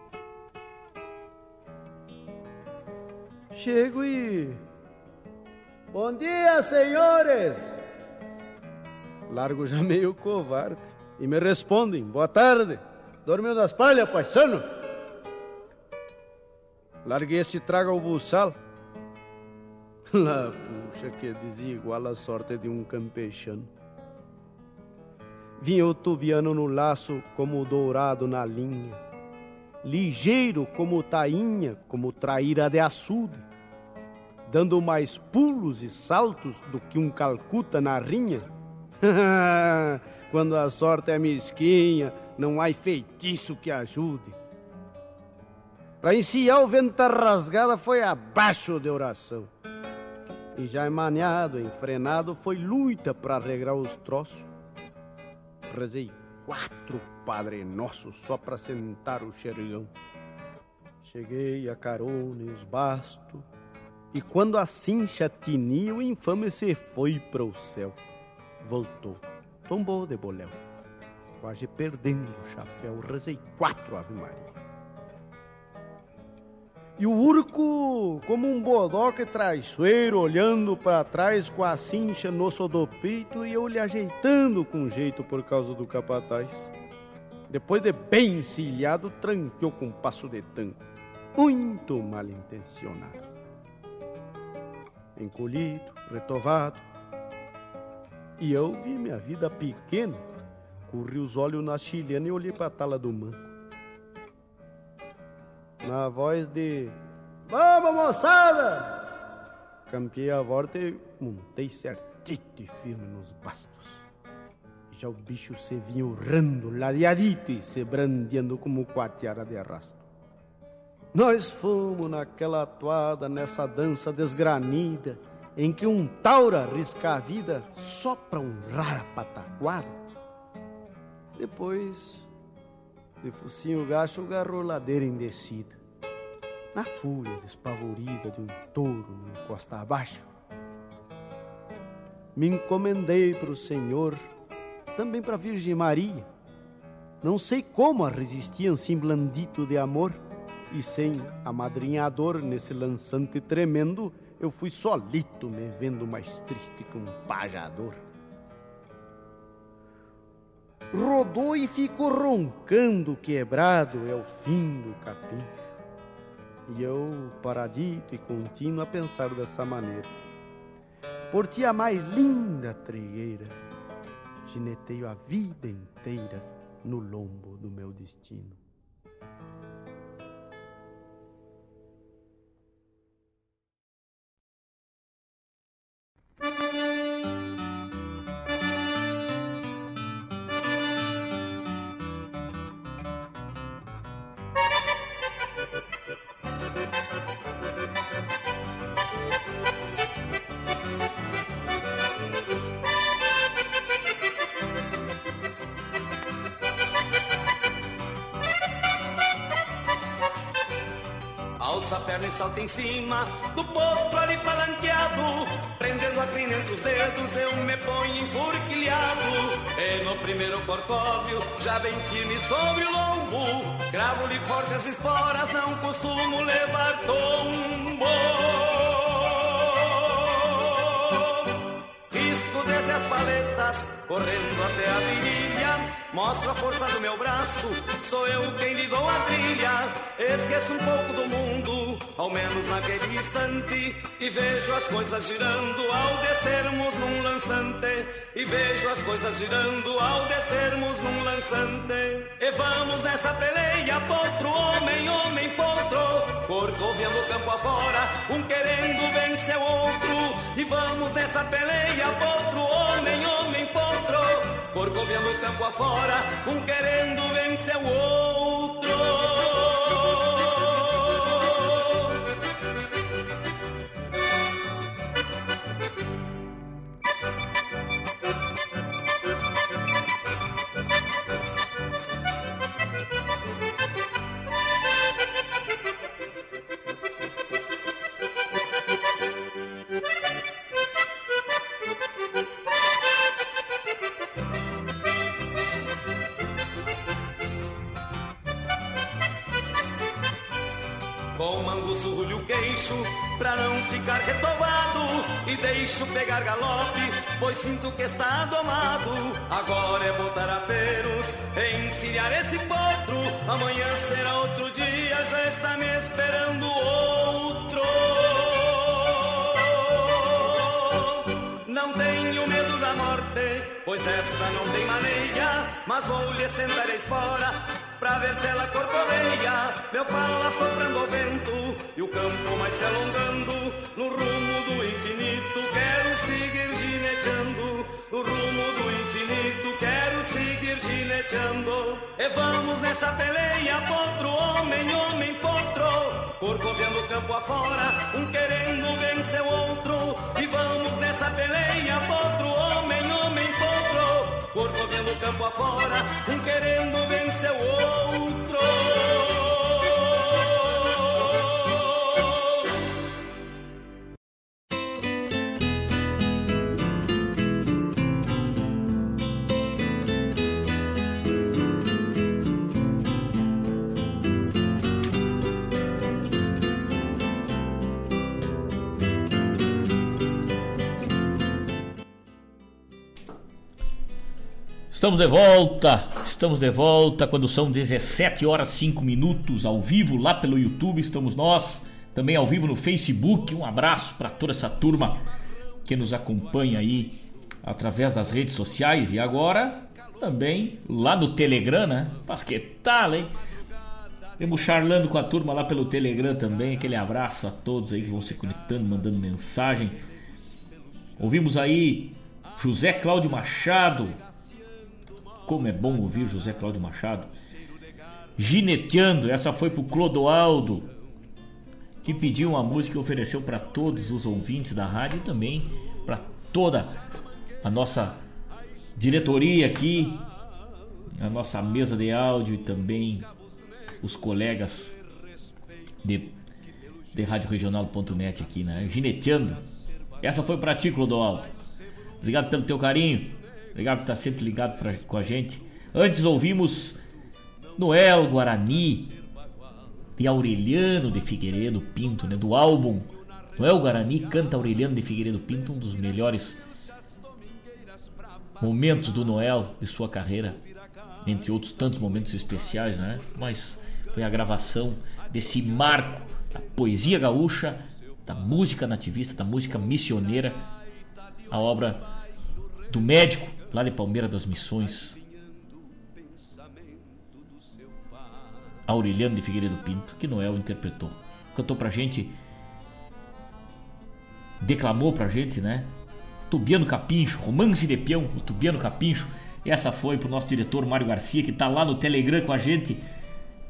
Chego e. Bom dia, senhores! Largo já meio covarde e me respondem: Boa tarde, dormiu das palhas, paisano? Larguei este trago ao buçal. Lá, puxa, que desigual a sorte de um campechano. Vinha o tubiano no laço como o dourado na linha, ligeiro como tainha, como traíra de açude, dando mais pulos e saltos do que um calcuta na rinha. Quando a sorte é mesquinha, não há feitiço que ajude. Para enciar o vento rasgada foi abaixo de oração. E já emaneado, enfrenado, foi luta para regrar os troços. Rezei quatro Padre Nossos só para sentar o xergão. Cheguei a carona e os bastos, e quando a cincha tinia, o infame se foi para o céu. Voltou tombou de boléu. Quase perdendo o chapéu, rezei quatro Ave Maria. E o urco, como um bodoque traiçoeiro, olhando para trás com a cincha no do peito e eu lhe ajeitando com jeito por causa do capataz. Depois de bem encilhado, tranqueou com um passo de tanco, muito mal intencionado. Encolhido, retovado, e eu vi minha vida pequena, corri os olhos na chilena e olhei para a tala do manco na voz de Vamos, moçada! Campeei a volta e montei certito e firme nos bastos. Já o bicho se vinha urrando, ladeadito e se brandeando como quatiara de arrasto. Nós fomos naquela toada, nessa dança desgranida, em que um taura risca a vida só pra honrar a pataquada. Depois de focinho gacho, garrou ladeira indecida. Na fúria despavorida de um touro no costa abaixo, me encomendei para o Senhor, também para a Virgem Maria. Não sei como a resistiam assim blandito de amor, e sem amadrinhador nesse lançante tremendo, eu fui solito me vendo mais triste que um pajador rodou e ficou roncando quebrado, é o fim do capincho. E eu, paradito e contínuo, a pensar dessa maneira. Por ti a mais linda trigueira, gineteio a vida inteira no lombo do meu destino. Salta em cima do potro ali palanqueado. Prendendo a crina entre os dedos, eu me ponho enforquilhado. E no primeiro corcóvio, já bem firme sobre o lombo. Cravo-lhe forte as esporas, não costumo levar tombo. Paletas, correndo até a virilha. Mostro a força do meu braço, sou eu quem lhe dou a trilha. Esqueço um pouco do mundo, ao menos naquele instante. E vejo as coisas girando ao descermos num lançante. E vejo as coisas girando ao descermos num lançante. E vamos nessa peleia, potro, homem, homem, potro. Corcoviando o campo afora, um querendo vencer o outro. E vamos nessa peleia, potro, homem. Corcoviando o campo afora, um querendo vencer o outro. Ficar retovado E deixo pegar galope, pois sinto que está domado Agora é botar a peros, encilhar esse potro. Amanhã será outro dia, já está me esperando outro. Não tenho medo da morte, pois esta não tem maneira Mas vou lhe sentar a espora Pra ver se ela corcoveia Meu pala soprando o vento E o campo mais se alongando No rumo do infinito. Quero seguir gineteando No rumo do infinito. Quero seguir gineteando E vamos nessa peleia. Potro, homem, homem, potro. Corcoveando o campo afora Um querendo vencer o outro. E vamos nessa peleia. Potro, homem, homem, potro. Corcoveando o campo afora Estamos de volta, estamos de volta quando são 17 horas 5 minutos ao vivo lá pelo YouTube, estamos nós, também ao vivo no Facebook. Um abraço para toda essa turma que nos acompanha aí através das redes sociais e agora também lá no Telegram, né? Mas que tal, hein? Temos charlando com a turma lá pelo Telegram também. Aquele abraço a todos aí que vão se conectando, mandando mensagem. Ouvimos aí José Cláudio Machado, como é bom ouvir José Cláudio Machado. Gineteando, essa foi pro Clodoaldo, que pediu uma música e ofereceu para todos os ouvintes da rádio e também para toda a nossa diretoria aqui, a nossa mesa de áudio e também os colegas de, de radioregional.net aqui, né? Gineteando. Essa foi para ti, Clodoaldo. Obrigado pelo teu carinho. Obrigado por estar sempre ligado pra, com a gente. Antes ouvimos Noel Guarani de Aureliano de Figueiredo Pinto, né? Do álbum Noel Guarani canta Aureliano de Figueiredo Pinto, um dos melhores momentos do Noel de sua carreira, entre outros tantos momentos especiais, né? Mas foi a gravação desse marco da poesia gaúcha, da música nativista, da música missioneira, a obra do médico lá de Palmeira das Missões, Aureliano de Figueiredo Pinto, que Noel interpretou. Cantou pra gente, declamou pra gente, né? Tubiano Capincho, Romance de Peão, o Tubiano Capincho. Essa foi pro nosso diretor Mário Garcia, que tá lá no Telegram com a gente,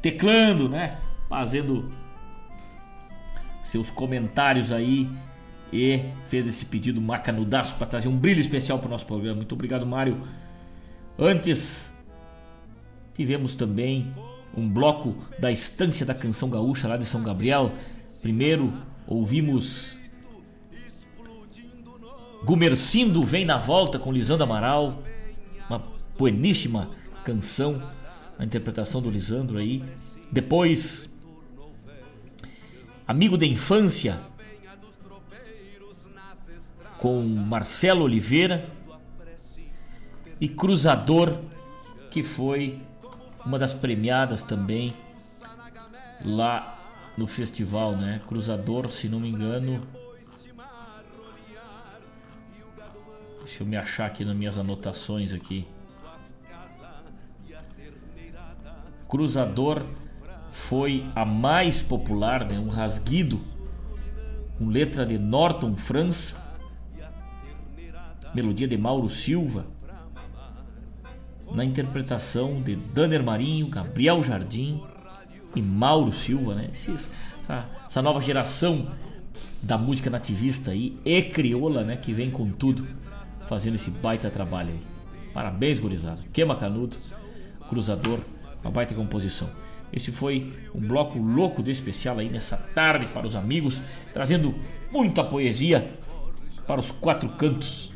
teclando, né? Fazendo seus comentários aí e fez esse pedido macanudaço para trazer um brilho especial para o nosso programa. Muito obrigado, Mário. Antes, tivemos também um bloco da Estância da Canção Gaúcha lá de São Gabriel. Primeiro, ouvimos Gumercindo Vem na Volta com Lisandro Amaral, uma bueníssima canção, a interpretação do Lisandro aí. Depois, Amigo da Infância com Marcelo Oliveira e Cruzador, que foi uma das premiadas também lá no festival, né? Cruzador, se não me engano. Deixa eu me achar aqui nas minhas anotações aqui. Cruzador foi a mais popular, né? Um rasguido com letra de Norton Franz, melodia de Mauro Silva, na interpretação de Danner Marinho, Gabriel Jardim e Mauro Silva, né? Esses, essa, essa, nova geração da música nativista aí e crioula, né? Que vem com tudo, fazendo esse baita trabalho aí. Parabéns, gurizada. Queima Canudo, Cruzador, uma baita composição. Esse foi um bloco louco de especial aí nessa tarde para os amigos, trazendo muita poesia para os quatro cantos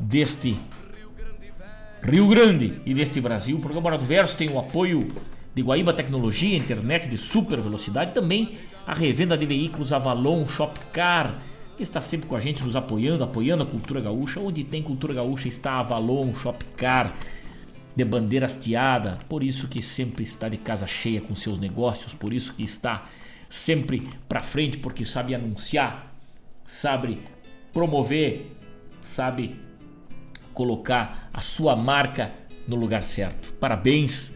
deste Rio Grande e deste Brasil. O programa Hora do Verso tem o apoio de Guaíba Tecnologia, internet de super velocidade, também a revenda de veículos Avalon Shopcar, que está sempre com a gente nos apoiando, apoiando a cultura gaúcha. Onde tem cultura gaúcha está Avalon Shopcar de bandeira hasteada, por isso que sempre está de casa cheia com seus negócios, por isso que está sempre para frente, porque sabe anunciar, sabe promover, sabe colocar a sua marca no lugar certo. Parabéns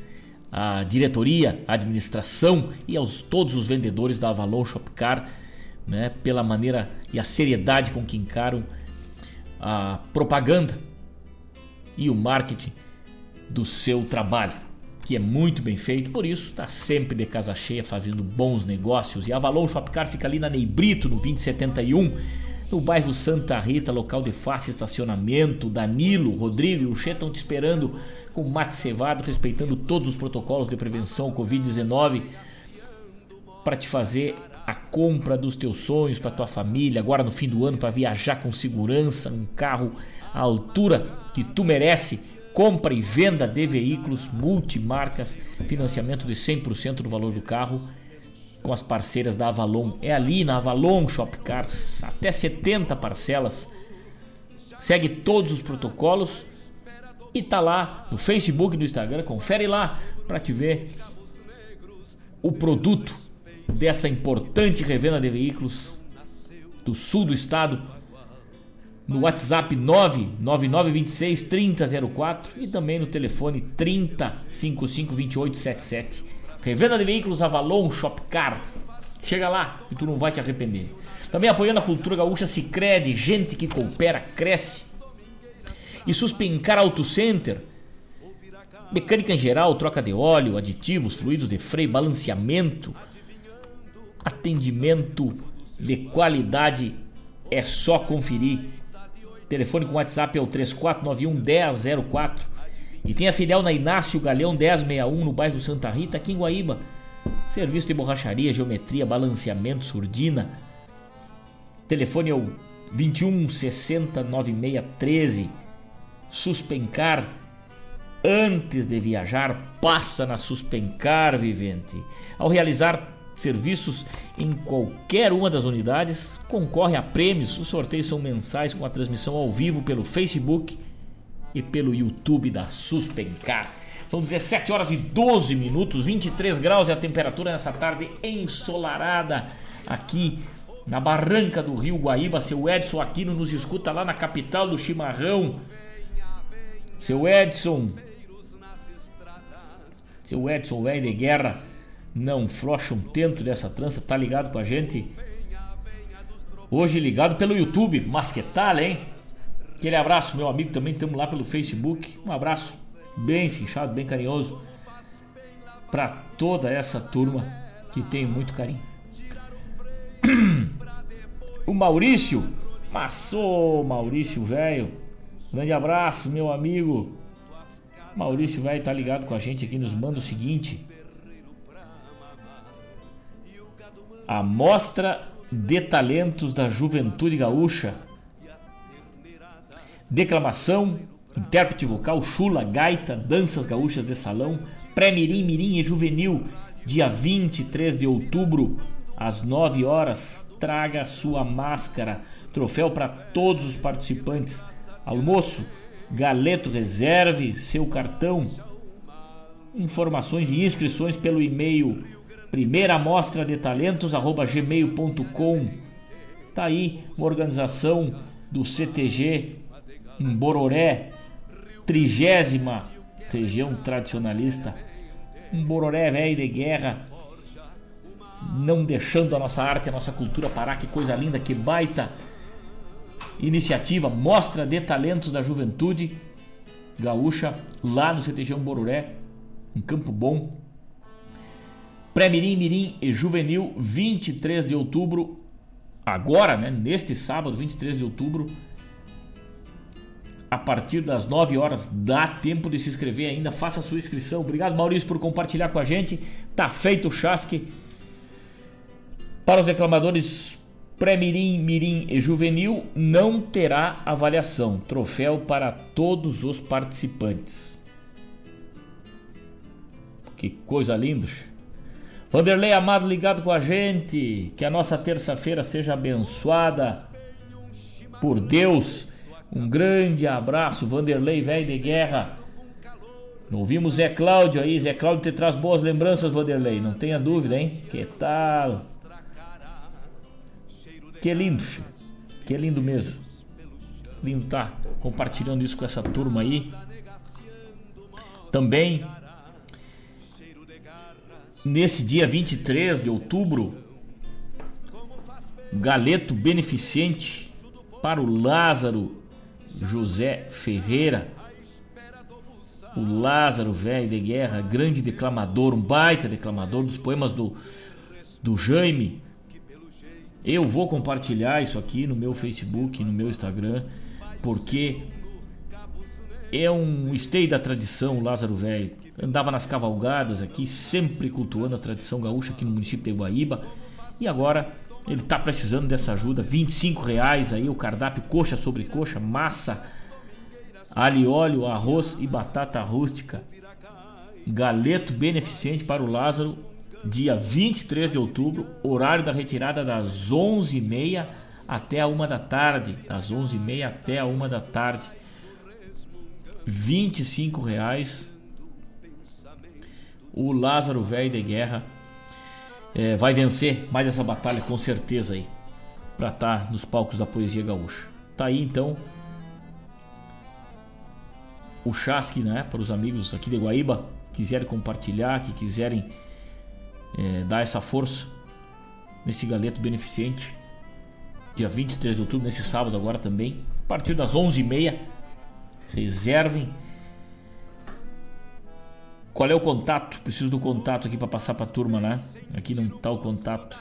à diretoria, à administração e aos todos os vendedores da Avalon Shopcar, né, pela maneira e a seriedade com que encaram a propaganda e o marketing do seu trabalho, que é muito bem feito, por isso está sempre de casa cheia fazendo bons negócios. E a Avalon Shopcar fica ali na Neibrito, no 2071, no bairro Santa Rita, local de fácil estacionamento. Danilo, Rodrigo e o Che estão te esperando com mate cevado, respeitando todos os protocolos de prevenção Covid-19 para te fazer a compra dos teus sonhos para tua família, agora no fim do ano para viajar com segurança, um carro à altura que tu merece compra e venda de veículos multimarcas, financiamento de 100% do valor do carro com as parceiras da Avalon. É ali na Avalon Shopcars, até 70 parcelas. Segue todos os protocolos E tá lá no Facebook e no Instagram, confere lá para te ver o produto dessa importante revenda de veículos do sul do estado no WhatsApp 99926 3004 e também no telefone 3055 2877. Revenda de veículos Avalon Shopcar. Chega lá e tu não vai te arrepender. Também apoiando a cultura gaúcha Sicredi, gente que coopera, cresce. E Suspencar Auto Center, mecânica em geral, troca de óleo, aditivos, fluidos de freio, balanceamento, atendimento de qualidade é só conferir. Telefone com WhatsApp é o 3491 1004. E tem a filial na Inácio Galeão 1061 no bairro Santa Rita, aqui em Guaíba. Serviço de borracharia, geometria, balanceamento, surdina. Telefone é o 21 60 9613. Suspencar. Antes de viajar, passa na Suspencar, vivente. Ao realizar serviços em qualquer uma das unidades, concorre a prêmios. Os sorteios são mensais com a transmissão ao vivo pelo Facebook e pelo YouTube da Suspencar. São 17 horas e 12 minutos, 23 graus é a temperatura nessa tarde ensolarada aqui na barranca do Rio Guaíba. Seu Edson Aquino nos escuta lá na capital do chimarrão. Seu Edson, seu Edson, velho de guerra, não frocha um tento dessa trança, tá ligado com a gente? Hoje ligado pelo YouTube, mas que tal, hein? Aquele abraço, meu amigo, também estamos lá pelo Facebook. Um abraço bem cinchado, bem carinhoso para toda essa turma que tem muito carinho. O Maurício, maçô Maurício, velho. Grande abraço, meu amigo. Maurício, velho, tá ligado com a gente aqui, nos manda o seguinte: A Mostra de Talentos da Juventude Gaúcha. Declamação, intérprete vocal, chula, gaita, danças gaúchas de salão, pré-mirim, mirim e juvenil, dia 23 de outubro, às 9 horas. Traga sua máscara, troféu para todos os participantes. Almoço, galeto, reserve seu cartão. Informações e inscrições pelo e-mail primeira amostra de talentos arroba gmail.com tá aí uma organização do CTG em Bororé trigésima região tradicionalista um Bororé velho de guerra não deixando a nossa arte a nossa cultura parar que coisa linda que baita iniciativa mostra de talentos da juventude gaúcha lá no CTG Bororé em Campo Bom Pré-Mirim, Mirim e Juvenil, 23 de outubro. Agora, né? Neste sábado, 23 de outubro. A partir das 9 horas, dá tempo de se inscrever ainda. Faça a sua inscrição. Obrigado, Maurício, por compartilhar com a gente. Tá feito o chasque. Para os declamadores pré-mirim, mirim e juvenil, não terá avaliação. Troféu para todos os participantes. Que coisa linda. Vanderlei Amado ligado com a gente. Que a nossa terça-feira seja abençoada por Deus. Um grande abraço, Vanderlei, velho de guerra. Ouvimos Zé Cláudio aí. Zé Cláudio te traz boas lembranças, Vanderlei. Não tenha dúvida, hein? Que tal? Que lindo, que lindo mesmo. Lindo tá compartilhando isso com essa turma aí. Também nesse dia 23 de outubro, galeto beneficente para o Lázaro José Ferreira. O Lázaro, velho de guerra, grande declamador, um baita declamador dos poemas do, do Jaime. Eu vou compartilhar isso aqui no meu Facebook, no meu Instagram, porque é um esteio da tradição, Lázaro Velho andava nas cavalgadas aqui, sempre cultuando a tradição gaúcha aqui no município de Guaíba. E agora ele está precisando dessa ajuda, 25 reais aí o cardápio coxa sobre coxa, massa, alho, óleo, arroz e batata rústica. Galeto beneficente para o Lázaro, dia 23 de outubro, horário da retirada das 11h30 até a 1 da tarde, das 11h30 até a 1 da tarde. 25 reais. O Lázaro Velho de Guerra é, vai vencer mais essa batalha com certeza aí. Pra estar tá nos palcos da poesia gaúcha. Tá aí então o chasque, né? Para os amigos aqui de Guaíba quiserem compartilhar, que quiserem é, dar essa força nesse galeto beneficente. Dia 23 de outubro, nesse sábado agora também. A partir das 11h30. Reservem. Qual é o contato? Preciso do contato aqui para passar para a turma, né? Aqui não tá o contato.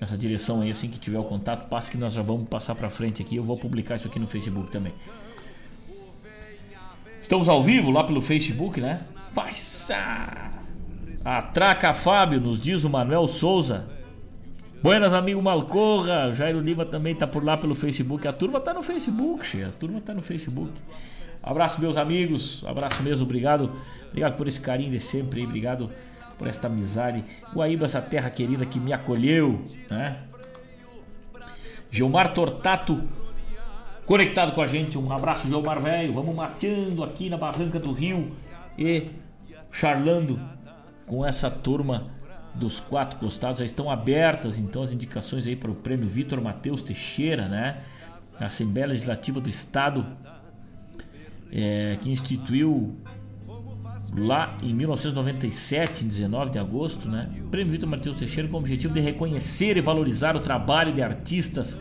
Essa direção aí, assim que tiver o contato, passe que nós já vamos passar para frente aqui. Eu vou publicar isso aqui no Facebook também. Estamos ao vivo lá pelo Facebook, né? Passa! Atraca Fábio, nos diz o Manuel Souza. Buenas, amigo Malcorra. Jairo Lima também tá por lá pelo Facebook. A turma tá no Facebook, che. A turma tá no Facebook. Abraço, meus amigos. Abraço mesmo, obrigado. Obrigado por esse carinho de sempre. Obrigado por esta amizade. Guaíba, essa terra querida que me acolheu, né? Gilmar Tortato conectado com a gente. Um abraço, Gilmar Velho. Vamos mateando aqui na Barranca do Rio e charlando com essa turma dos quatro costados. Já estão abertas então as indicações aí para o prêmio Vitor Matheus Teixeira, né? A Assembleia Legislativa do Estado é, que instituiu lá em 1997, em 19 de agosto, né? O prêmio Vitor Matheus Teixeira com o objetivo de reconhecer e valorizar o trabalho de artistas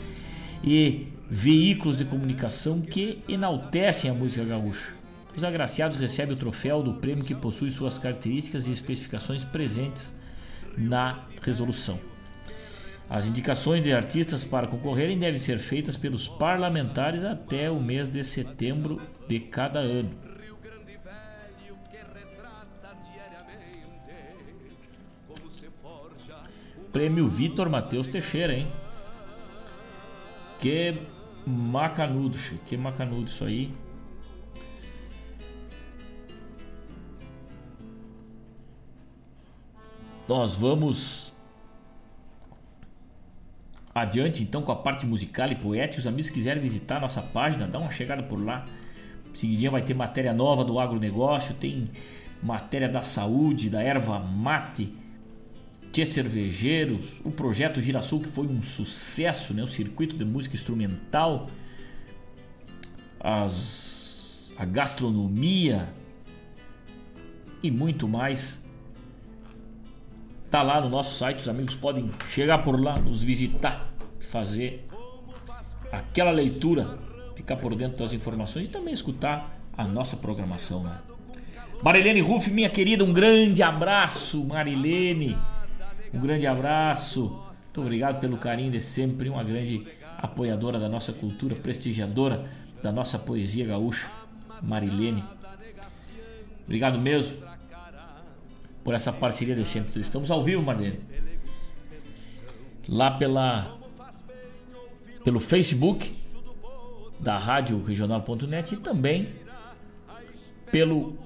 e veículos de comunicação que enaltecem a música gaúcha. Os agraciados recebem o troféu do prêmio que possui suas características e especificações presentes na resolução. As indicações de artistas para concorrerem devem ser feitas pelos parlamentares até o mês de setembro de cada ano. Prêmio Vitor Matheus Teixeira, hein? Que macanudo, que macanudo isso aí. Nós vamos adiante então com a parte musical e poética. Os amigos quiserem visitar nossa página, dá uma chegada por lá. Seguidinha vai ter matéria nova do agronegócio, tem matéria da saúde, da erva mate, Tchê Cervejeiros, o projeto Girassol que foi um sucesso, né? o circuito de música instrumental, as, a gastronomia e muito mais tá lá no nosso site. Os amigos podem chegar por lá, nos visitar, fazer aquela leitura, ficar por dentro das informações e também escutar a nossa programação. Né? Marilene Ruff, minha querida, um grande abraço, Marilene. Um grande abraço. Muito obrigado pelo carinho de sempre, uma grande apoiadora da nossa cultura, prestigiadora da nossa poesia gaúcha, Marilene. Obrigado mesmo por essa parceria de sempre. Estamos ao vivo, Marlene. Lá pela pelo Facebook da Rádio Regional.net e também pelo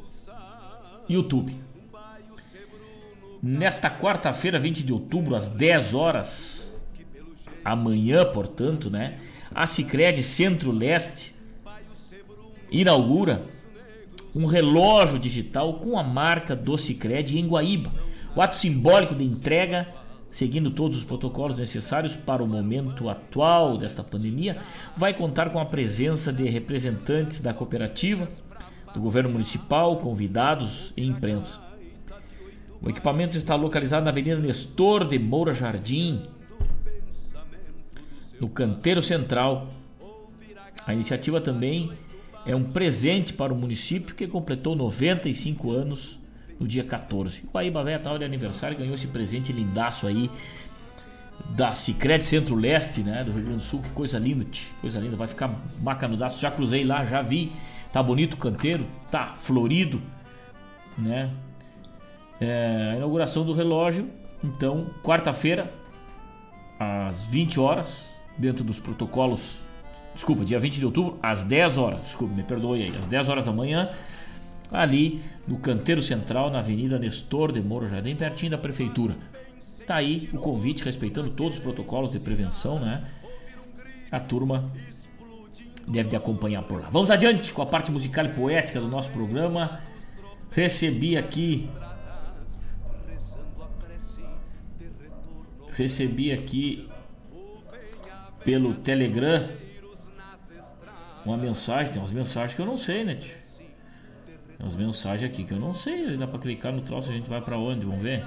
YouTube. Nesta quarta-feira, 20 de outubro, às 10 horas, amanhã, portanto, né? A Sicredi Centro-Leste inaugura um relógio digital com a marca do Cicred em Guaíba. O ato simbólico de entrega, seguindo todos os protocolos necessários para o momento atual desta pandemia, vai contar com a presença de representantes da cooperativa, do governo municipal, convidados e imprensa. O equipamento está localizado na Avenida Nestor de Moura Jardim, no canteiro central. A iniciativa também é um presente para o município que completou 95 anos no dia 14. O Guaíba Véia estava de aniversário ganhou esse presente lindaço aí da Cicred Centro-Leste, né, do Rio Grande do Sul. Que coisa linda, coisa linda. Vai ficar macanudaço. Já cruzei lá, já vi. Tá bonito o canteiro, tá florido, né? É, a inauguração do relógio, então, quarta-feira, às 20 horas, dentro dos protocolos Desculpa, dia 20 de outubro, às 10 horas. Desculpa, me perdoe aí. Às 10 horas da manhã, ali no canteiro central, na Avenida Nestor de Moro Jardim, pertinho da prefeitura. Tá aí o convite, respeitando todos os protocolos de prevenção, né? A turma deve de acompanhar por lá. Vamos adiante com a parte musical e poética do nosso programa. Recebi aqui. Recebi aqui pelo Telegram uma mensagem. Tem umas mensagens que eu não sei, né? Tio? Tem umas mensagens aqui que eu não sei. Dá pra clicar no troço a gente vai pra onde? Vamos ver.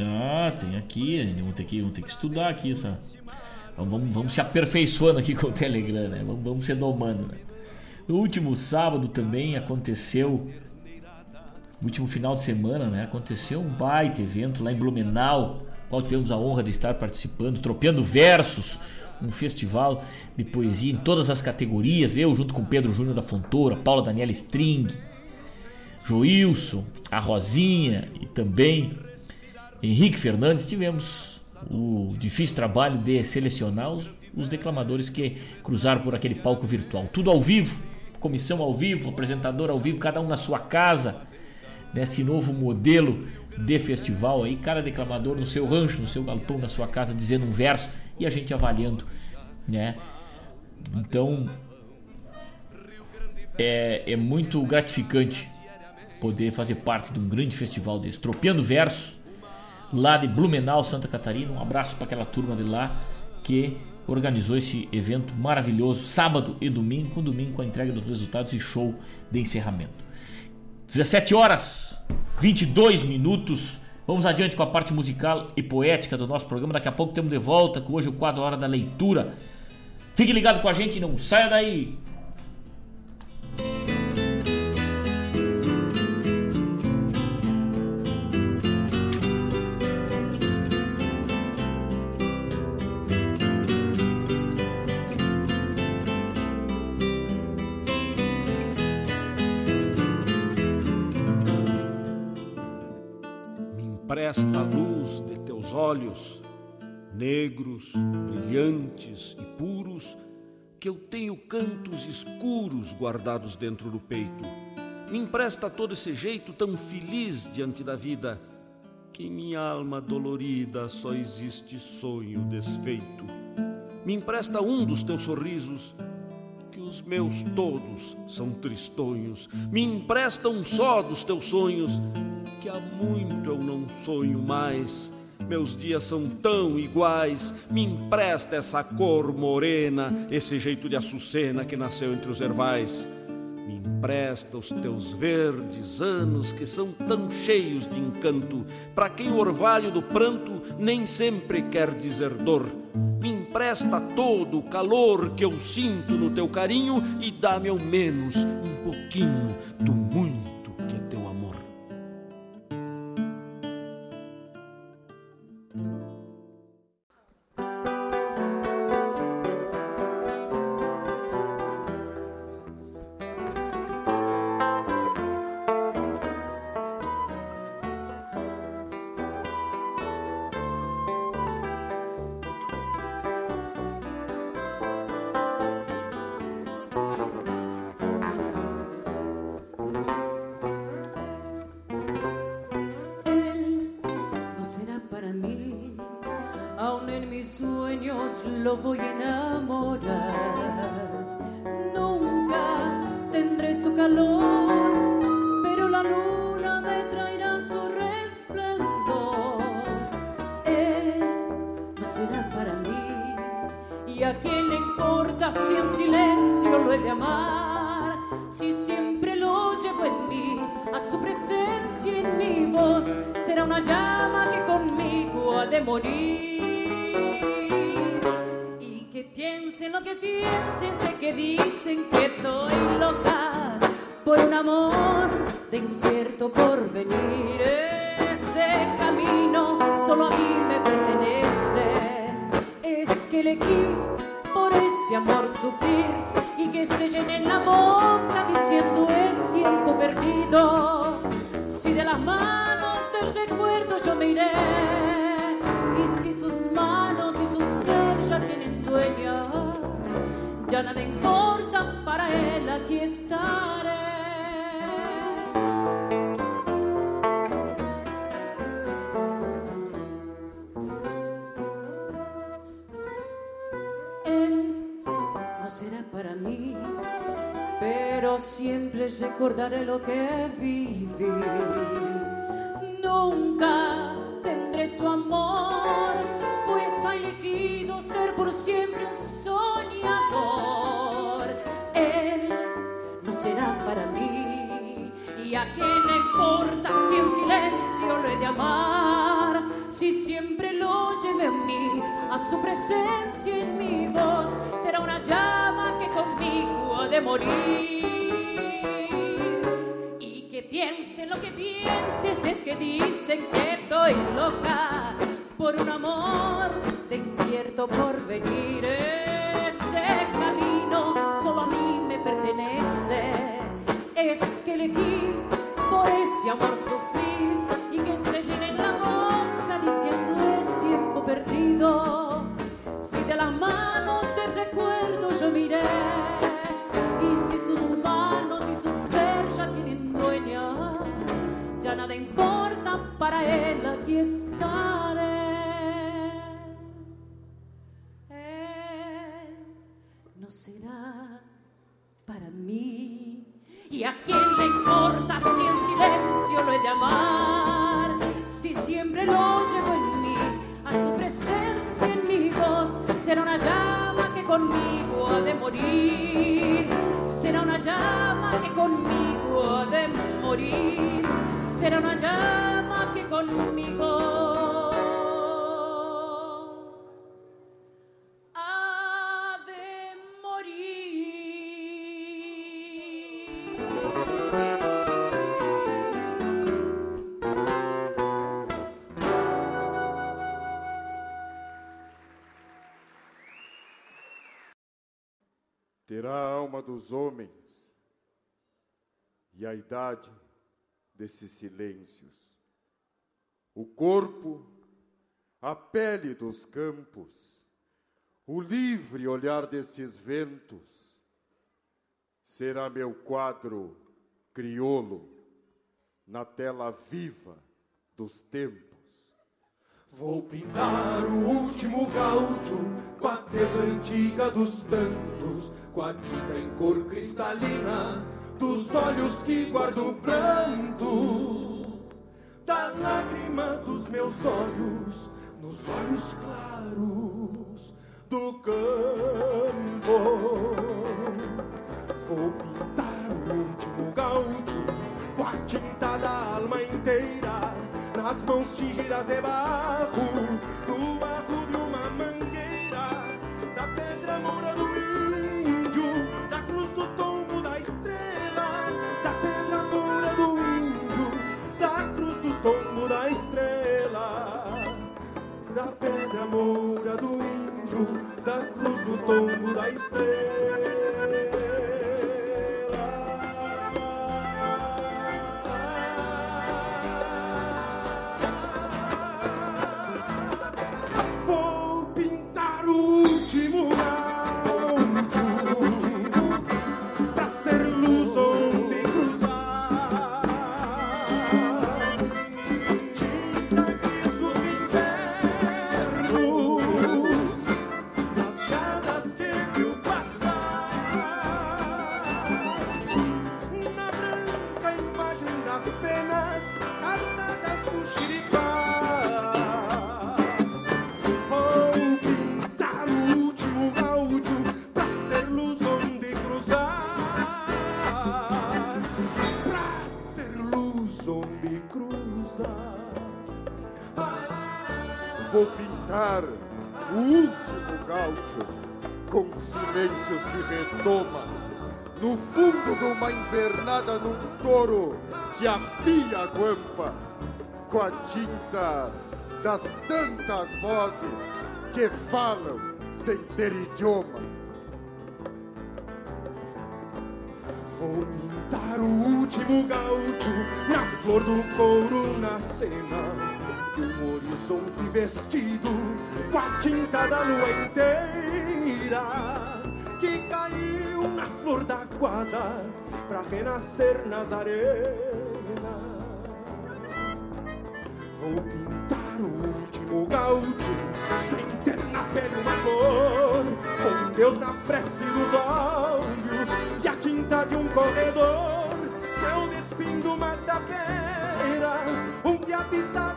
Ah, tem aqui. Vamos ter que, vamos ter que estudar aqui essa. Vamos, vamos se aperfeiçoando aqui com o Telegram, né? Vamos, vamos se domando, né? No último sábado também aconteceu. No último final de semana, né? Aconteceu um baita evento lá em Blumenau, qual tivemos a honra de estar participando, tropeando versos, um festival de poesia em todas as categorias. Eu, junto com Pedro Júnior da Fontoura, Paula Daniela String, Joilson, a Rosinha e também Henrique Fernandes, tivemos o difícil trabalho de selecionar os, os declamadores que cruzaram por aquele palco virtual. Tudo ao vivo, comissão ao vivo, apresentador ao vivo, cada um na sua casa, nesse novo modelo de festival aí, cada declamador no seu rancho, no seu galpão, na sua casa, dizendo um verso e a gente avaliando, né? Então é, é muito gratificante poder fazer parte de um grande festival desse, tropeando versos lá de Blumenau, Santa Catarina. Um abraço para aquela turma de lá que organizou esse evento maravilhoso, sábado e domingo, com domingo com a entrega dos resultados e show de encerramento. 17 horas 22 minutos. Vamos adiante com a parte musical e poética do nosso programa. Daqui a pouco temos de volta com hoje o quadro Hora da Leitura. Fique ligado com a gente, não saia daí. Empresta a luz de teus olhos, negros, brilhantes e puros, que eu tenho cantos escuros guardados dentro do peito. Me empresta todo esse jeito tão feliz diante da vida, que em minha alma dolorida só existe sonho desfeito. Me empresta um dos teus sorrisos, que os meus todos são tristonhos. Me empresta um só dos teus sonhos, que há muito eu não sonho mais. Meus dias são tão iguais. Me empresta essa cor morena, esse jeito de açucena que nasceu entre os ervais. Me empresta os teus verdes anos que são tão cheios de encanto, para quem o orvalho do pranto nem sempre quer dizer dor. Me empresta todo o calor que eu sinto no teu carinho e dá-me ao menos um pouquinho do muito en mis sueños lo voy a enamorar. Nunca tendré su calor, pero la luna me traerá su resplandor. Él no será para mí, y a quién le importa si en silencio lo he de amar. Si siempre lo llevo en mí, a su presencia en mi voz será una llama que conmigo ha de morir. Piensen lo que piensen, sé que dicen que estoy loca por un amor de incierto porvenir. Ese camino solo a mí me pertenece. Es que elegí por ese amor sufrir y que se llene la boca diciendo es tiempo perdido. Si de las manos del recuerdo yo me iré y si sus manos ya nada importa para él, aquí estaré. Él para mí, pero siempre recordaré lo que viví. Nunca tendré su amor, pues ha elegido ser por siempre un soñador. Él no será para mí, y a quién le importa si en silencio lo he de amar, si siempre lo lleve a mí, a su presencia en mi voz, será una llama que conmigo ha de morir. Y que piense lo que piense si es que dicen que estoy loca por un amor de incierto porvenir. Ese camino solo a mí me pertenece. Es que elegí por ese amor sufrir y que se llene la boca diciendo es tiempo perdido. Si de las manos del recuerdo yo miré y si sus manos y su nada importa para él, aquí estaré. Él no será para mí. ¿Y a quién le importa si en silencio lo he de amar? Si siempre lo llevo en mí, a su presencia en mi voz, será una llama que conmigo ha de morir. Será una llama que conmigo ha de morir. Será una llama que conmigo. Ha de Terá a alma dos homens e a idade desses silêncios, o corpo, a pele dos campos, o livre olhar desses ventos, será meu quadro crioulo na tela viva dos tempos. Vou pintar o último gaúcho com a tez antiga dos tantos, com a tinta em cor cristalina dos olhos que guardo o pranto, da lágrima dos meus olhos, nos olhos claros do campo. Vou pintar o último gaúcho com a tinta da alma inteira nas mãos tingidas de barro, do barro de uma mangueira, da pedra moura do índio, da cruz do tombo da estrela, da pedra moura do índio, da cruz do tombo da estrela, da pedra moura do índio, da cruz do tombo da estrela. Pintar o último gaúcho com silêncios que retomam no fundo de uma invernada num touro que afia a guampa com a tinta das tantas vozes que falam sem ter idioma. Vou pintar o último gaúcho na flor do couro na cena e um horizonte vestido com a tinta da lua inteira que caiu na flor da guada para renascer nas arenas. Vou pintar o último gaúcho sem ter na pele uma cor, com Deus na prece dos olhos e a tinta de um corredor. Seu despindo mata-beira, onde habitar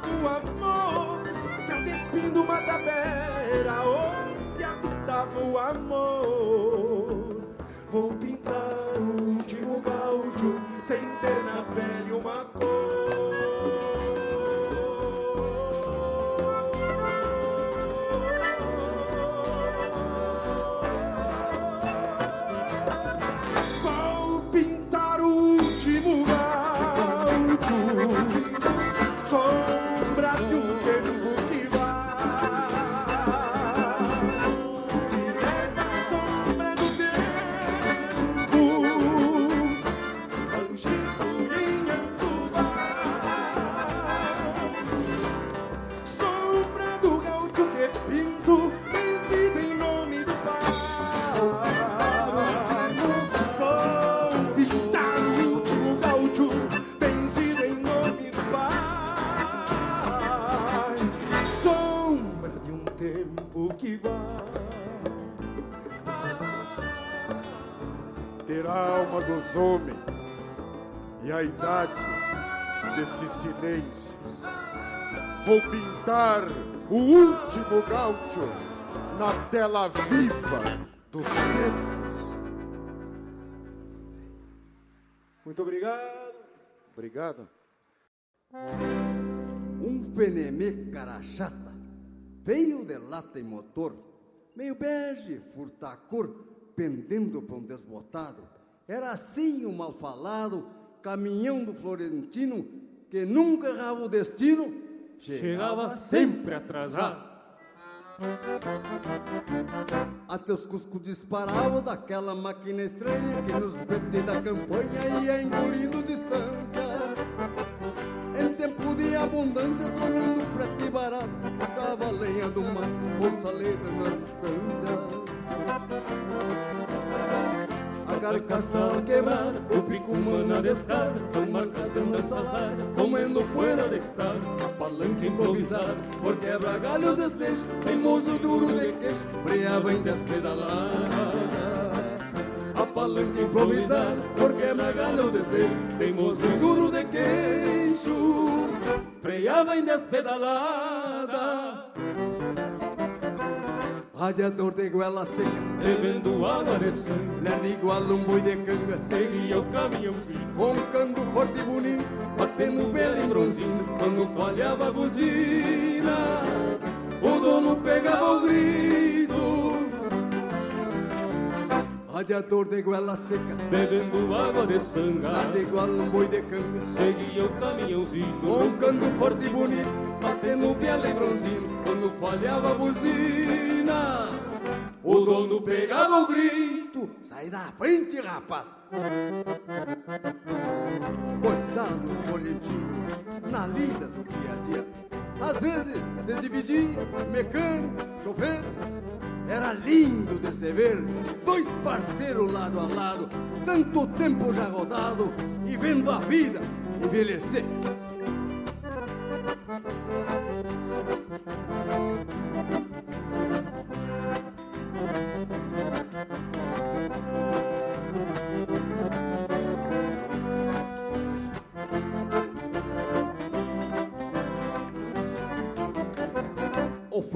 uma tapera onde habitava o amor. Vou pintar o último gaúcho sem ter na pele uma cor. Tempo que vai. Ter a alma dos homens e a idade desses silêncios. Vou pintar o último gaúcho na tela viva dos tempos. Muito obrigado. Obrigado. Um fenemê cara chata, veio de lata e motor, meio bege, furtacor, pendendo para um desbotado. Era assim o mal falado, caminhão do Florentino, que nunca errava o destino, chegava sempre atrasado. Até os cuscos disparavam daquela máquina estranha que nos BT da campanha ia engolindo distância. Em tempo de abundância, sonhando frete barato, a lenha do mato, bolsaleta na distância. A carcaça quebrada, o pico humano a descarga, são marcadas nessas áreas, comendo poeira de estar. A palanca improvisada, por quebra galho desdeixo, teimoso duro de queixo, freava em despedalada. A palanca improvisada, por quebra galho desdeixo, teimoso duro de queixo, freava em despedalada. Radiador de goela seca, bebendo água de sangue, lerdo igual um boi de canga, seguia o caminhãozinho, roncando forte e bonito, batendo belo em bronzino, quando falhava a buzina, o dono pegava o grito. Radiador de goela seca, bebendo água de sangue, lerdo igual um boi de canga, seguia o caminhãozinho, roncando forte e bonito, batendo belo em bronzino, quando falhava a buzina, o dono pegava o grito. Sai da frente, rapaz! Coitado do Florentino, na lida do dia a dia. Às vezes se dividia, mecânico, chofer. Era lindo de se ver, dois parceiros lado a lado, tanto tempo já rodado e vendo a vida envelhecer.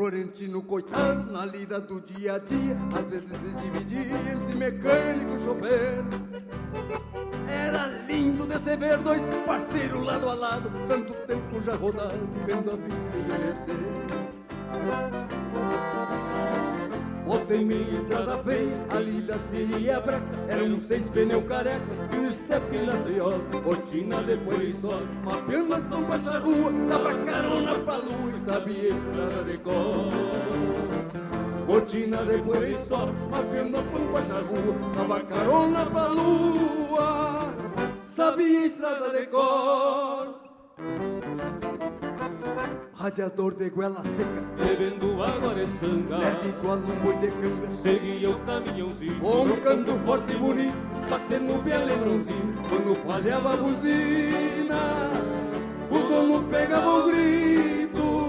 Florentino, coitado, na lida do dia a dia, às vezes se dividia entre mecânico e chofer. Era lindo de se ver dois parceiros lado a lado, tanto tempo já rodado, vendo a vida envelhecer. Bota em minha estrada feia, a lida seria braca, era um seis pneu careca e o estepe na triola, botina de poeira mapeando as pampas da rua, dava carona pra lua e sabia estrada de cor. Botina de poeira mapeando as pampas da rua, dava carona pra lua, sabia estrada de cor. Radiador de goela seca, bebendo água de sangue, lerdo igual um boi de canga, seguia o caminhãozinho, roncando forte e bonito, batendo belo em bronzino, quando falhava a buzina, o dono pegava o grito.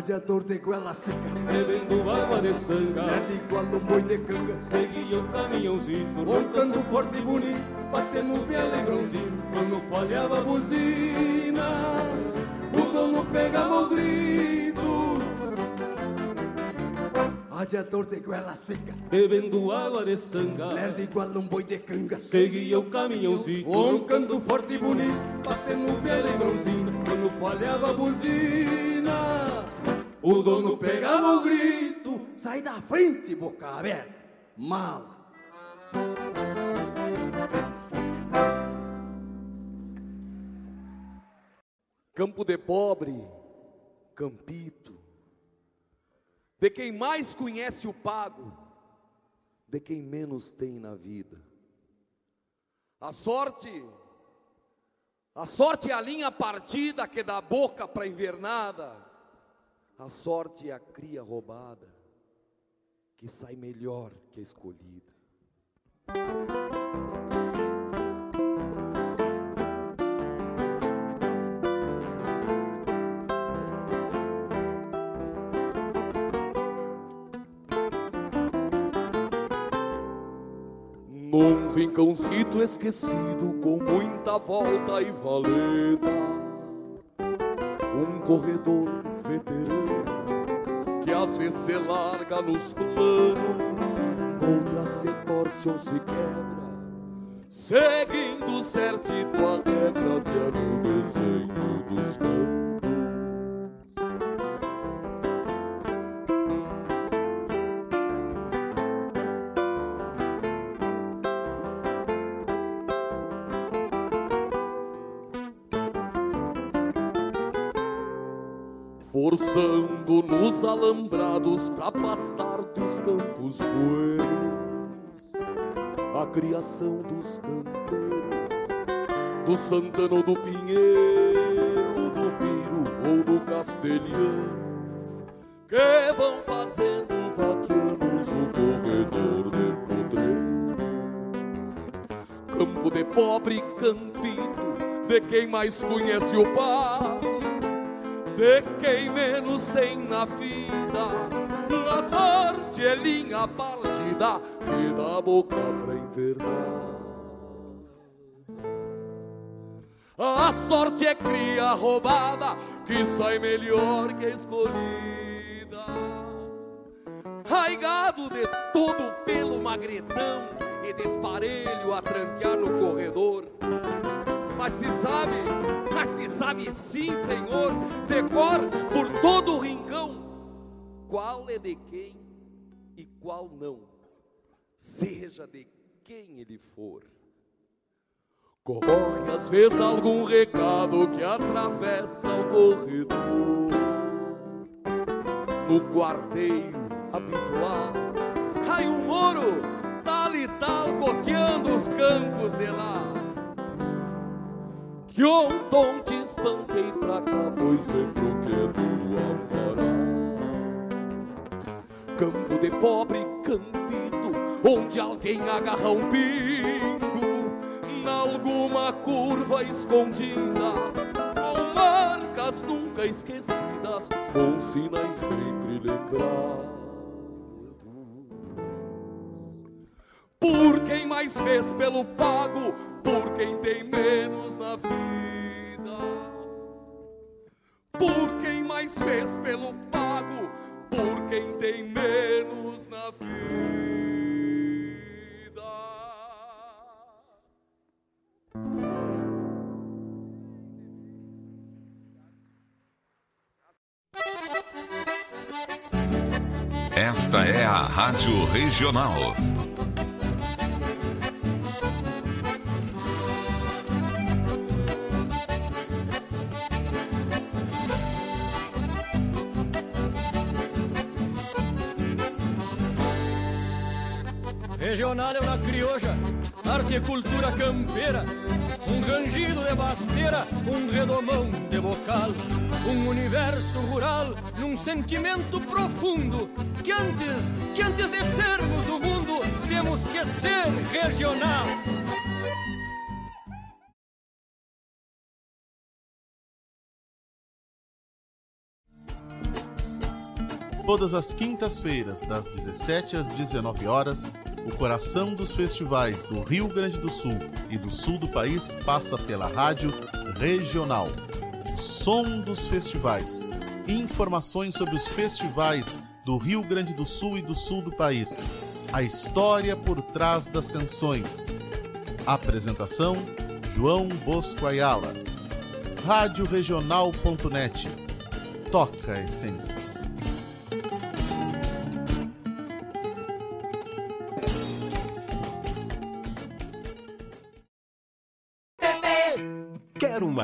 Radiador de goela seca, bebendo água de sangue, lerdo igual um boi de canga, seguia o caminhãozinho, roncando forte e bonito, batendo belo em bronzino, quando falhava a buzina, o dono pegava o grito. Adiador de goela seca. Bebendo água de sanga Lerdo igual um boi de canga. Seguia o caminhãozinho Roncando forte e bonito Batendo o pé lembrãozinho Quando falhava a buzina O dono pegava o grito Sai da frente, boca aberta Mala Campo de pobre, campito. De quem mais conhece o pago, de quem menos tem na vida. A sorte, a sorte é a linha partida que dá boca para invernada. A sorte é a cria roubada que sai melhor que a escolhida. Num rincãozito esquecido com muita volta e valeta Um corredor que às vezes se larga nos planos Outra se torce ou se quebra Seguindo certito a regra que é no desenho dos campos nos alambrados pra pastar dos campos buenos a criação dos campeiros do Santana ou do Pinheiro, do Piro ou do Castelhano que vão fazendo vaquianos no corredor de podreiro campo de pobre campito de quem mais conhece o pai de quem menos tem na vida. Na sorte é linha partida que dá boca pra invernar. A sorte é cria roubada que sai melhor que escolhida. Raigado de todo pelo magretão e desparelho a tranquear no corredor. Mas se sabe, mas se sabe sim, Senhor, decor por todo o rincão, qual é de quem e qual não, seja de quem ele for. Corre às vezes algum recado que atravessa o corredor, no quarteio habitual. Ai, um moro, tal e tal, costeando os campos de lá que ontem te espantei pra cá, pois lembro que é do Ampará. Campo de pobre campito, onde alguém agarra um pingo, nalguma curva escondida, com marcas nunca esquecidas, com sinais sempre lembrados. Por quem mais fez pelo pago, por quem tem menos na vida. Por quem mais fez pelo pago, por quem tem menos na vida. Esta é a Rádio Regional. Arte e cultura campeira, um rangido de basteira, um redomão de bocal, um universo rural num sentimento profundo que antes, que antes de sermos do mundo, temos que ser regional. Todas as quintas-feiras, das 17 às 19 horas, o coração dos festivais do Rio Grande do Sul e do sul do país passa pela Rádio Regional. Som dos Festivais. Informações sobre os festivais do Rio Grande do Sul e do sul do país. A história por trás das canções. Apresentação: João Bosco Ayala. Rádio. Toca a essência.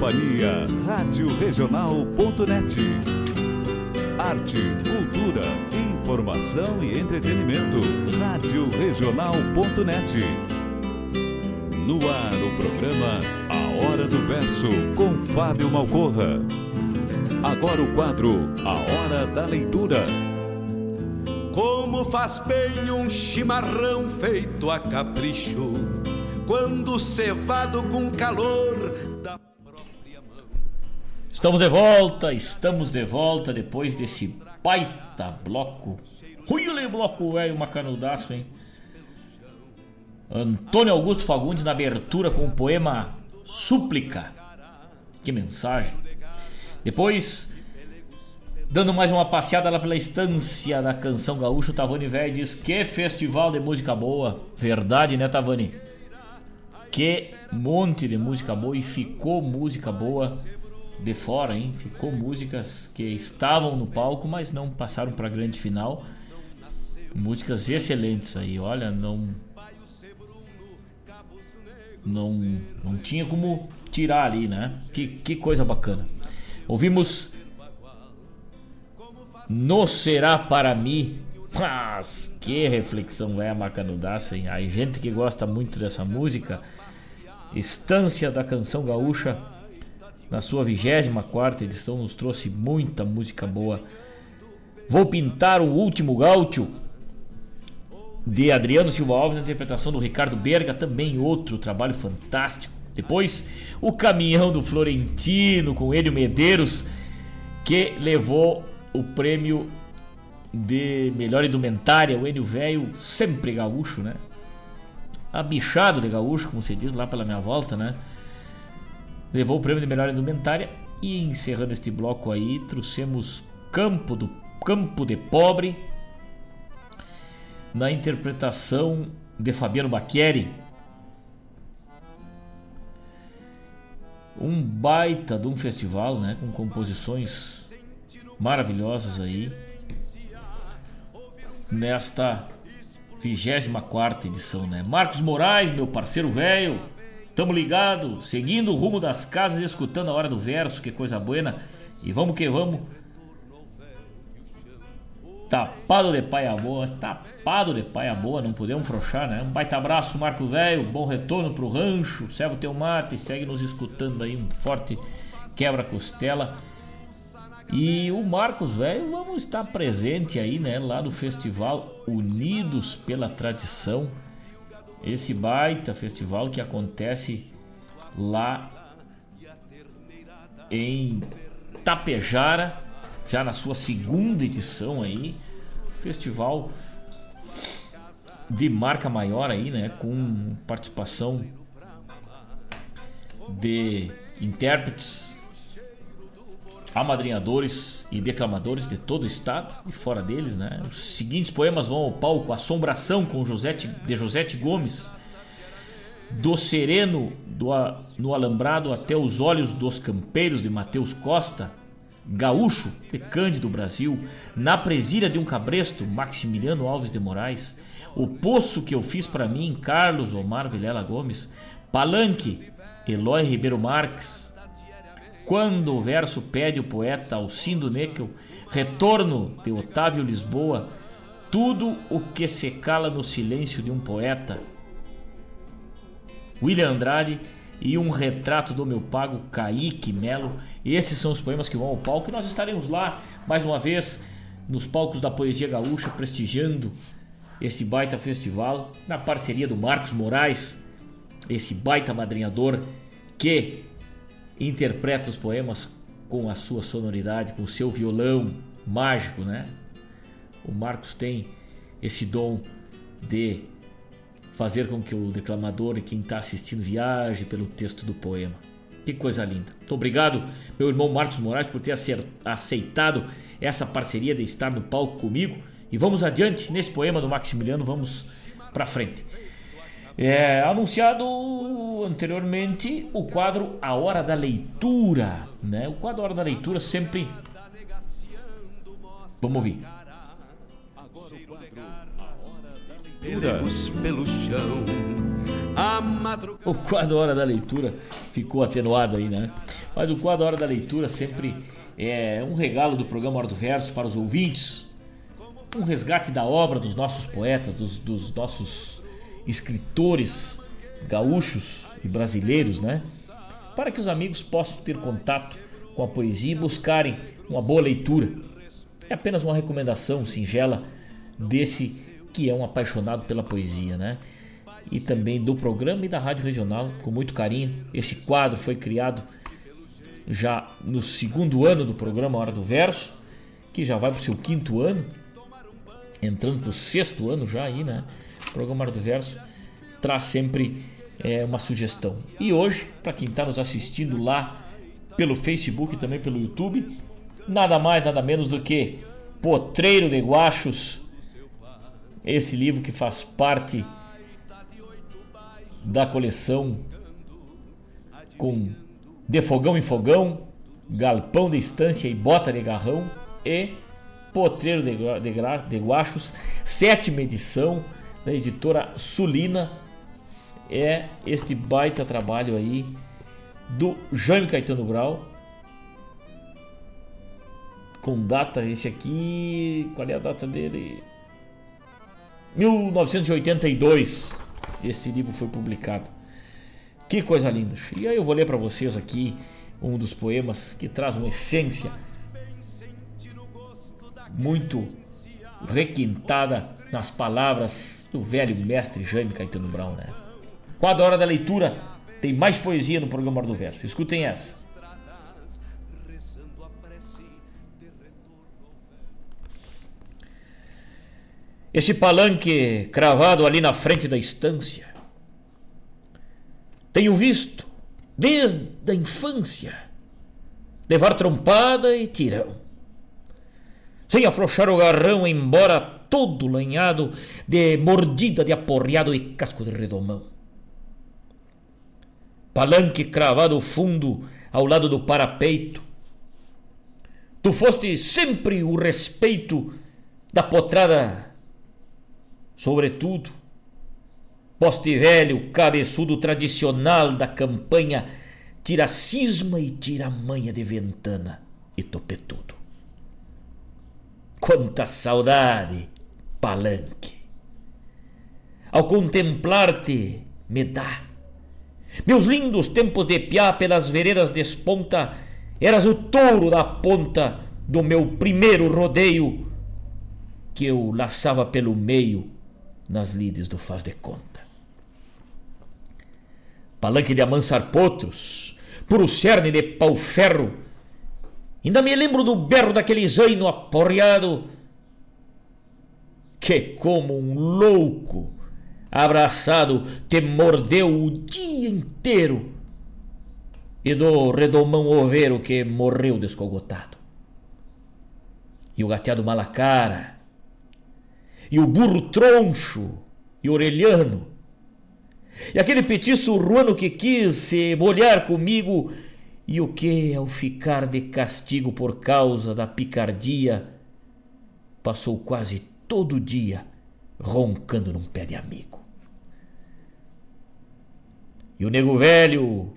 Companhia, Rádio Regional.net. Arte, cultura, informação e entretenimento. Rádio Regional.net. No ar, o programa A Hora do Verso, com Fábio Malcorra. Agora o quadro A Hora da Leitura. Como faz bem um chimarrão feito a capricho, quando cevado com calor da Estamos de volta, estamos de volta depois desse baita bloco. Ruile bloco velho, macanudaço, hein? Antônio Augusto Fagundes na abertura com o poema Súplica. Que mensagem. Depois, dando mais uma passeada lá pela estância da canção gaúcha, o Tavani Velho diz: Que festival de música boa. Verdade, né, Tavani? Que monte de música boa e ficou música boa de fora, hein? Ficou músicas que estavam no palco, mas não passaram para a grande final. Músicas excelentes aí, olha, não não não tinha como tirar ali, né? Que, que coisa bacana. Ouvimos No Será Para Mim. Mas que reflexão é a macanudaça, hein? A gente que gosta muito dessa música. Estância da Canção Gaúcha na sua 24 edição, nos trouxe muita música boa. Vou pintar o último gaúcho de Adriano Silva Alves, na interpretação do Ricardo Berga, também outro trabalho fantástico. Depois, o caminhão do Florentino com Hélio Medeiros, que levou o prêmio de melhor indumentária, o Enio Velho, sempre gaúcho, né? Abichado de gaúcho, como se diz lá pela minha volta, né? Levou o prêmio de melhor indumentária. E encerrando este bloco aí, trouxemos Campo do Campo de Pobre na interpretação de Fabiano Bacchieri. Um baita de um festival, né, com composições maravilhosas aí. Nesta 24 edição, né? Marcos Moraes, meu parceiro velho, tamo ligado, seguindo o rumo das casas escutando a hora do verso, que coisa buena. E vamos que vamos Tapado de paia boa, tapado de paia boa, não podemos frouxar, né? Um baita abraço, Marco Velho, bom retorno pro rancho, serve o teu mate, segue nos escutando aí, um forte quebra-costela. E o Marcos Velho, vamos estar presente aí, né? Lá no festival Unidos pela Tradição. Esse baita festival que acontece lá em Tapejara já na sua segunda edição aí. Festival de marca maior aí, né? Com participação de intérpretes, amadrinhadores e declamadores de todo o estado e fora deles, né? Os seguintes poemas vão ao palco: Assombração com Josete, de Josete Gomes, Do Sereno do, no Alambrado até os Olhos dos Campeiros de Mateus Costa, gaúcho de Cândido Brasil, na presília de um cabresto, Maximiliano Alves de Moraes, o poço que eu fiz para mim, Carlos Omar Vilela Gomes, Palanque, Eloy Ribeiro Marques, quando o verso pede o poeta Alcindo Neckel, retorno de Otávio Lisboa, tudo o que se cala no silêncio de um poeta. William Andrade e um retrato do meu pago Kaique Melo. Esses são os poemas que vão ao palco e nós estaremos lá mais uma vez nos palcos da Poesia Gaúcha prestigiando esse baita festival na parceria do Marcos Moraes, esse baita madrinhador que interpreta os poemas com a sua sonoridade, com o seu violão mágico, né? O Marcos tem esse dom de fazer com que o declamador e quem está assistindo viaje pelo texto do poema. Que coisa linda. Muito obrigado, meu irmão Marcos Moraes, por ter aceitado essa parceria de estar no palco comigo. E vamos adiante nesse poema do Maximiliano, vamos para frente. É, anunciado anteriormente o quadro A Hora da Leitura. Né? O quadro A Hora da Leitura sempre. Vamos ouvir. pelo chão. Madrug... O quadro Hora da Leitura ficou atenuado aí, né? Mas o quadro Hora da Leitura sempre é um regalo do programa Hora do Verso para os ouvintes. Um resgate da obra dos nossos poetas, dos, dos nossos escritores gaúchos e brasileiros, né? Para que os amigos possam ter contato com a poesia e buscarem uma boa leitura. É apenas uma recomendação singela desse que é um apaixonado pela poesia, né? E também do programa e da Rádio Regional, com muito carinho. Esse quadro foi criado já no segundo ano do programa Hora do Verso, que já vai para o seu quinto ano, entrando para o sexto ano já aí, né? O programa Hora do Verso traz sempre é, uma sugestão. E hoje, para quem está nos assistindo lá pelo Facebook e também pelo YouTube, nada mais, nada menos do que Potreiro de Guachos esse livro que faz parte da coleção com De Fogão em Fogão, Galpão de Estância e Bota de Garrão e Potreiro de, de, de Guachos, sétima edição da editora Sulina. É este baita trabalho aí do Jaime Caetano Brau. Com data, esse aqui. Qual é a data dele? 1982 esse livro foi publicado. Que coisa linda. E aí eu vou ler para vocês aqui um dos poemas que traz uma essência muito requintada nas palavras do velho mestre Jaime Caetano Brown, né? Quadra hora da leitura tem mais poesia no programa do Verso. Escutem essa. Esse palanque cravado ali na frente da estância. Tenho visto desde a infância, levar trompada e tirão. Sem afrouxar o garrão, embora todo lanhado de mordida de aporreado e casco de redomão. Palanque cravado fundo ao lado do parapeito. Tu foste sempre o respeito da potrada, sobretudo. Poste velho, cabeçudo tradicional da campanha, tira cisma e tira manha de ventana e topetudo. Quanta saudade, palanque! Ao contemplar-te, me dá. Meus lindos tempos de piá pelas veredas desponta, eras o touro da ponta do meu primeiro rodeio, que eu laçava pelo meio nas lides do Faz de Conta palanque de amansar potros, puro cerne de pau-ferro. Ainda me lembro do berro daquele zaino aporreado, que como um louco, abraçado, te mordeu o dia inteiro, e do redomão oveiro que morreu descogotado. E o gateado malacara, e o burro troncho e orelhano, e aquele petiço ruano que quis se molhar comigo, e o que, ao ficar de castigo por causa da picardia, passou quase todo dia roncando num pé de amigo. E o nego velho,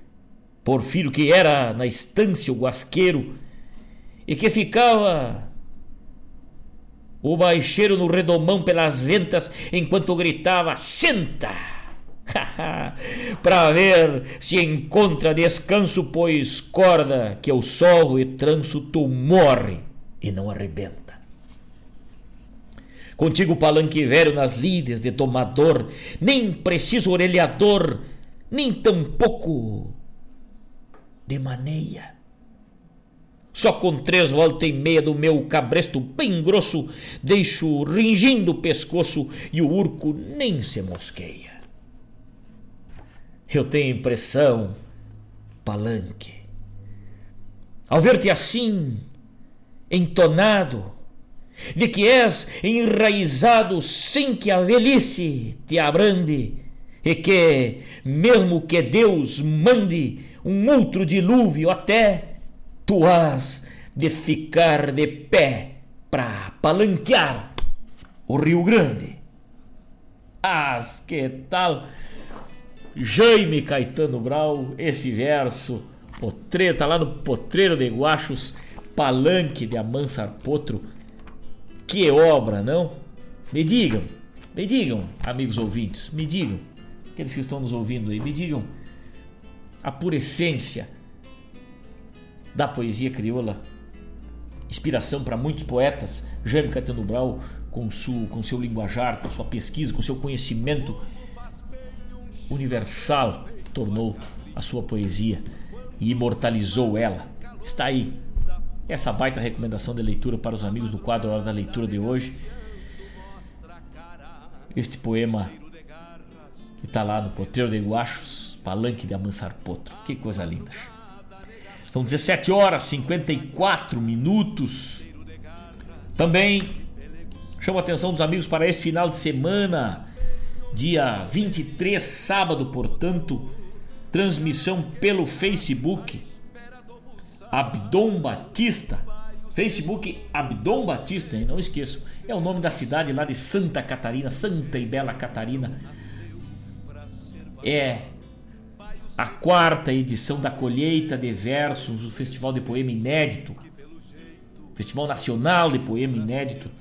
Porfírio, que era na estância o guasqueiro, e que ficava o baixeiro no redomão pelas ventas enquanto gritava: Senta! para ver se encontra descanso, pois corda que eu sovo e tranço, tu morre e não arrebenta. Contigo palanque velho nas lides de domador, nem preciso orelhador, nem tampouco de maneia. Só com três voltas e meia do meu cabresto bem grosso, deixo ringindo o pescoço e o urco nem se mosqueia. Eu tenho impressão, palanque, ao ver-te assim, entonado, de que és enraizado sem que a velhice te abrande, e que, mesmo que Deus mande um outro dilúvio até, tu has de ficar de pé para palanquear o Rio Grande. As que tal? Jaime Caetano Brau, esse verso, potreiro, tá lá no Potreiro de Guachos, Palanque de Amansar Potro. Que obra, não? Me digam, me digam, amigos ouvintes, me digam, aqueles que estão nos ouvindo aí, me digam a pura essência da poesia crioula, inspiração para muitos poetas, Jaime Caetano Brau, com, su, com seu linguajar, com sua pesquisa, com seu conhecimento universal tornou a sua poesia e imortalizou ela. Está aí. Essa baita recomendação de leitura para os amigos do quadro Hora da Leitura de hoje. Este poema que está lá no Potreiro de Guachos, Palanque de Amansar Potro. Que coisa linda. São 17 horas 54 minutos. Também chamo a atenção dos amigos para este final de semana dia 23, sábado, portanto, transmissão pelo Facebook Abdom Batista. Facebook Abdom Batista, hein? não esqueçam. É o nome da cidade lá de Santa Catarina, Santa e Bela Catarina. É a quarta edição da colheita de versos, o Festival de Poema Inédito. Festival Nacional de Poema Inédito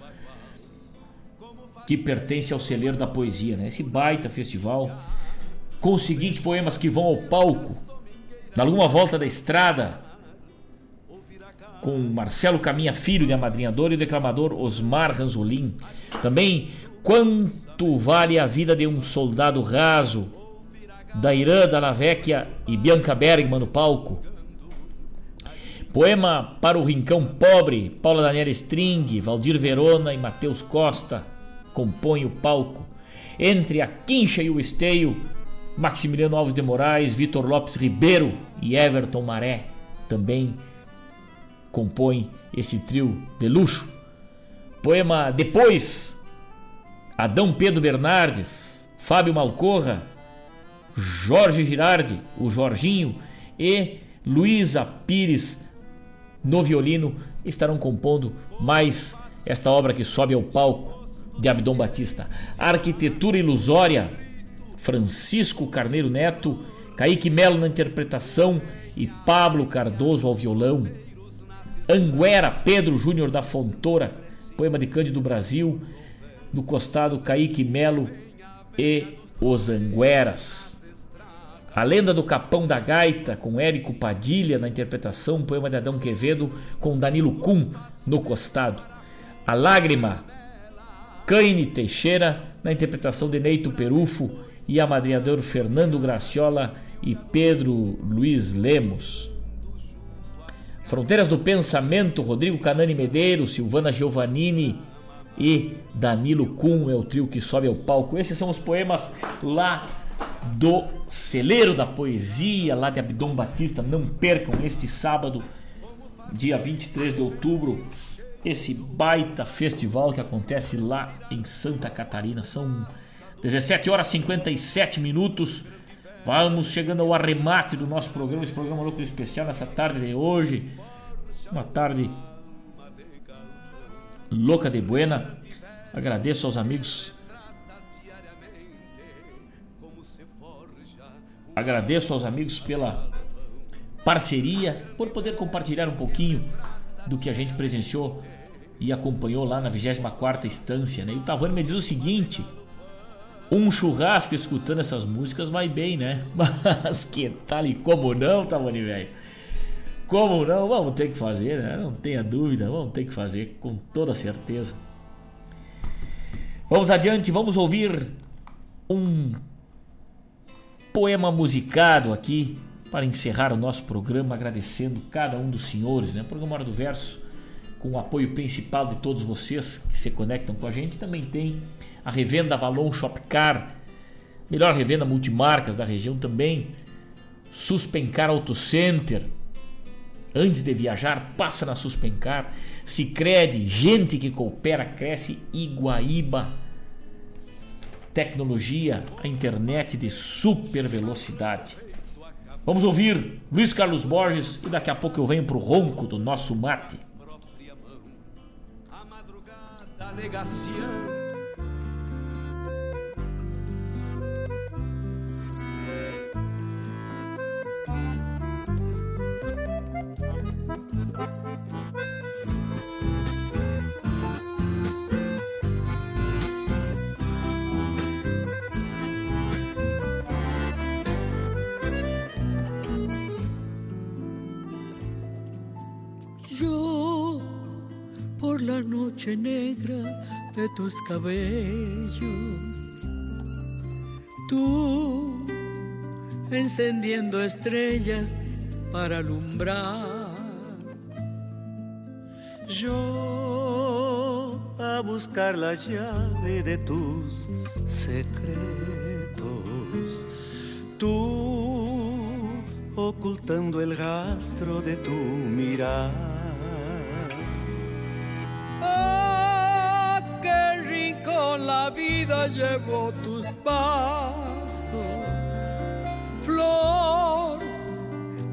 que pertence ao celeiro da poesia, né? Esse baita festival com os seguintes poemas que vão ao palco na Luma Volta da Estrada com Marcelo Caminha Filho de amadrinhador e o declamador Osmar Ranzolin. Também Quanto vale a vida de um soldado raso da Irã Dallavecchia e Bianca Bergman no palco. Poema para o Rincão Pobre, Paula Daniela String, Valdir Verona e Matheus Costa compõem o palco. Entre a quincha e o esteio, Maximiliano Alves de Moraes, Vitor Lopes Ribeiro e Everton Maré também compõem esse trio de luxo. Poema Depois, Adão Pedro Bernardes, Fábio Malcorra, Jorge Girardi, o Jorginho e Luísa Pires no violino estarão compondo mais esta obra que sobe ao palco de Abdom Batista. Arquitetura Ilusória, Francisco Carneiro Neto, Kaique Melo na interpretação e Pablo Cardoso ao violão. Anguera Pedro Júnior da Fontoura, poema de Cândido Brasil, no costado Kaique Melo e os Angueras. A Lenda do Capão da Gaita, com Érico Padilha na interpretação, poema de Adão Quevedo, com Danilo Kuhn no costado. A Lágrima, Caine Teixeira, na interpretação de Neito Perufo e a madrinhador Fernando Graciola e Pedro Luiz Lemos. Fronteiras do Pensamento, Rodrigo Canani Medeiros, Silvana Giovannini e Danilo Kuhn é o trio que sobe ao palco. Esses são os poemas lá do Celeiro da Poesia, lá de Abdom Batista. Não percam este sábado, dia 23 de outubro, esse baita festival que acontece lá em Santa Catarina. São 17 horas e 57 minutos. Vamos chegando ao arremate do nosso programa, esse programa louco especial nessa tarde de hoje. Uma tarde louca de buena. Agradeço aos amigos. Agradeço aos amigos pela parceria, por poder compartilhar um pouquinho do que a gente presenciou e acompanhou lá na 24 instância. Né? E o Tavani me diz o seguinte: um churrasco escutando essas músicas vai bem, né? Mas que tal e como não, Tavani, velho? Como não? Vamos ter que fazer, né? Não tenha dúvida, vamos ter que fazer com toda certeza. Vamos adiante, vamos ouvir um poema musicado aqui para encerrar o nosso programa, agradecendo cada um dos senhores, né? Programa Hora do Verso, com o apoio principal de todos vocês que se conectam com a gente, também tem a revenda Avalon Shopcar, melhor revenda multimarcas da região também, Suspencar Auto Center. Antes de viajar, passa na Suspencar. Sicredi, gente que coopera, cresce. Iguaíba, tecnologia, a internet de super velocidade. Vamos ouvir Luiz Carlos Borges e daqui a pouco eu venho pro ronco do nosso mate. Noche negra de tus cabellos, tú encendiendo estrellas para alumbrar. Yo a buscar la llave de tus secretos. Tú ocultando el rastro de tu mirar. La vida llevó tus pasos? Flor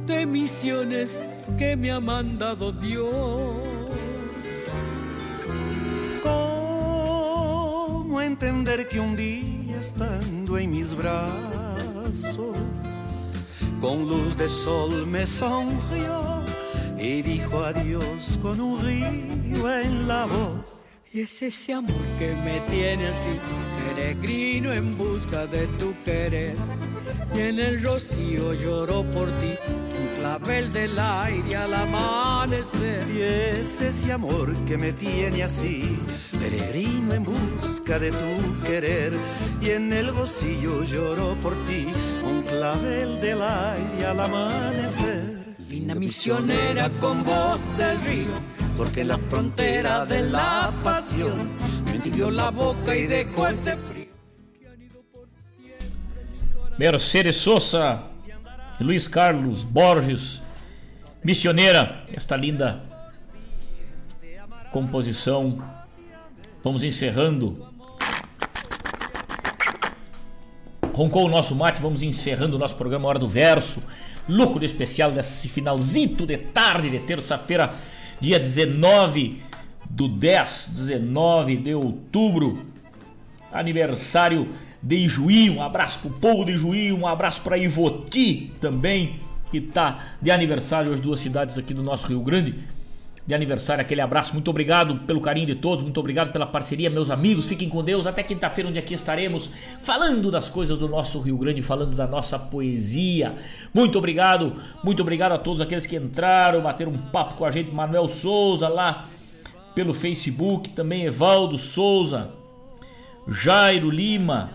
de misiones que me ha mandado Dios. ¿Cómo entender que un día estando en mis brazos, con luz de sol me sonrió y dijo adiós con un río en la voz? Y es ese amor que me tiene así, peregrino en busca de tu querer. Y en el rocío lloró por ti, un clavel del aire al amanecer. Y es ese amor que me tiene así, peregrino en busca de tu querer. Y en el rocío lloró por ti, un clavel del aire al amanecer. Linda misionera con voz del río, porque la frontera de la pasión me entibió la boca y dejó este frío. Mercedes Sosa, Luiz Carlos Borges, Missioneira, esta linda composição. Vamos encerrando. Roncou o nosso mate, vamos encerrando o nosso programa Hora do Verso. Lucro especial desse finalzito de tarde de terça-feira, dia 19 do 10, 19 de outubro. Aniversário de Ijuí. Um abraço pro povo de Ijuí, um abraço para Ivoti também, que tá de aniversário as duas cidades aqui do nosso Rio Grande de aniversário, aquele abraço. Muito obrigado pelo carinho de todos, muito obrigado pela parceria, meus amigos. Fiquem com Deus. Até quinta-feira, onde aqui estaremos falando das coisas do nosso Rio Grande, falando da nossa poesia. Muito obrigado, muito obrigado a todos aqueles que entraram, bateram um papo com a gente. Manuel Souza lá pelo Facebook, também Evaldo Souza, Jairo Lima,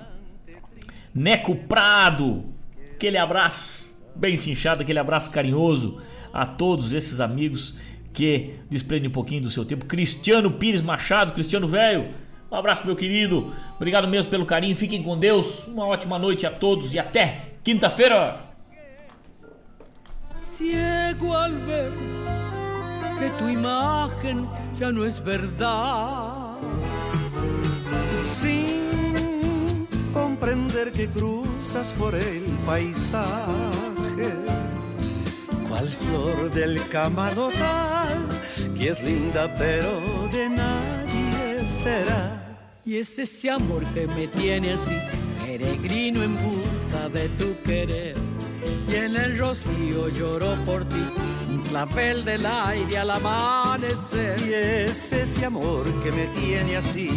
Neco Prado. Aquele abraço bem cinchado, aquele abraço carinhoso a todos esses amigos que desprende um pouquinho do seu tempo. Cristiano Pires Machado, Cristiano Velho, um abraço, meu querido. Obrigado mesmo pelo carinho. Fiquem com Deus. Uma ótima noite a todos e até quinta-feira. Ciego al ver que tu imagen ya no es verdad. Sin comprender que cruzas por el paisaje cual flor del camalodal, que es linda pero de nadie será. Y es ese amor que me tiene así, peregrino en busca de tu querer. Y en el rocío lloro por ti, un clavel del aire al amanecer. Y es ese amor que me tiene así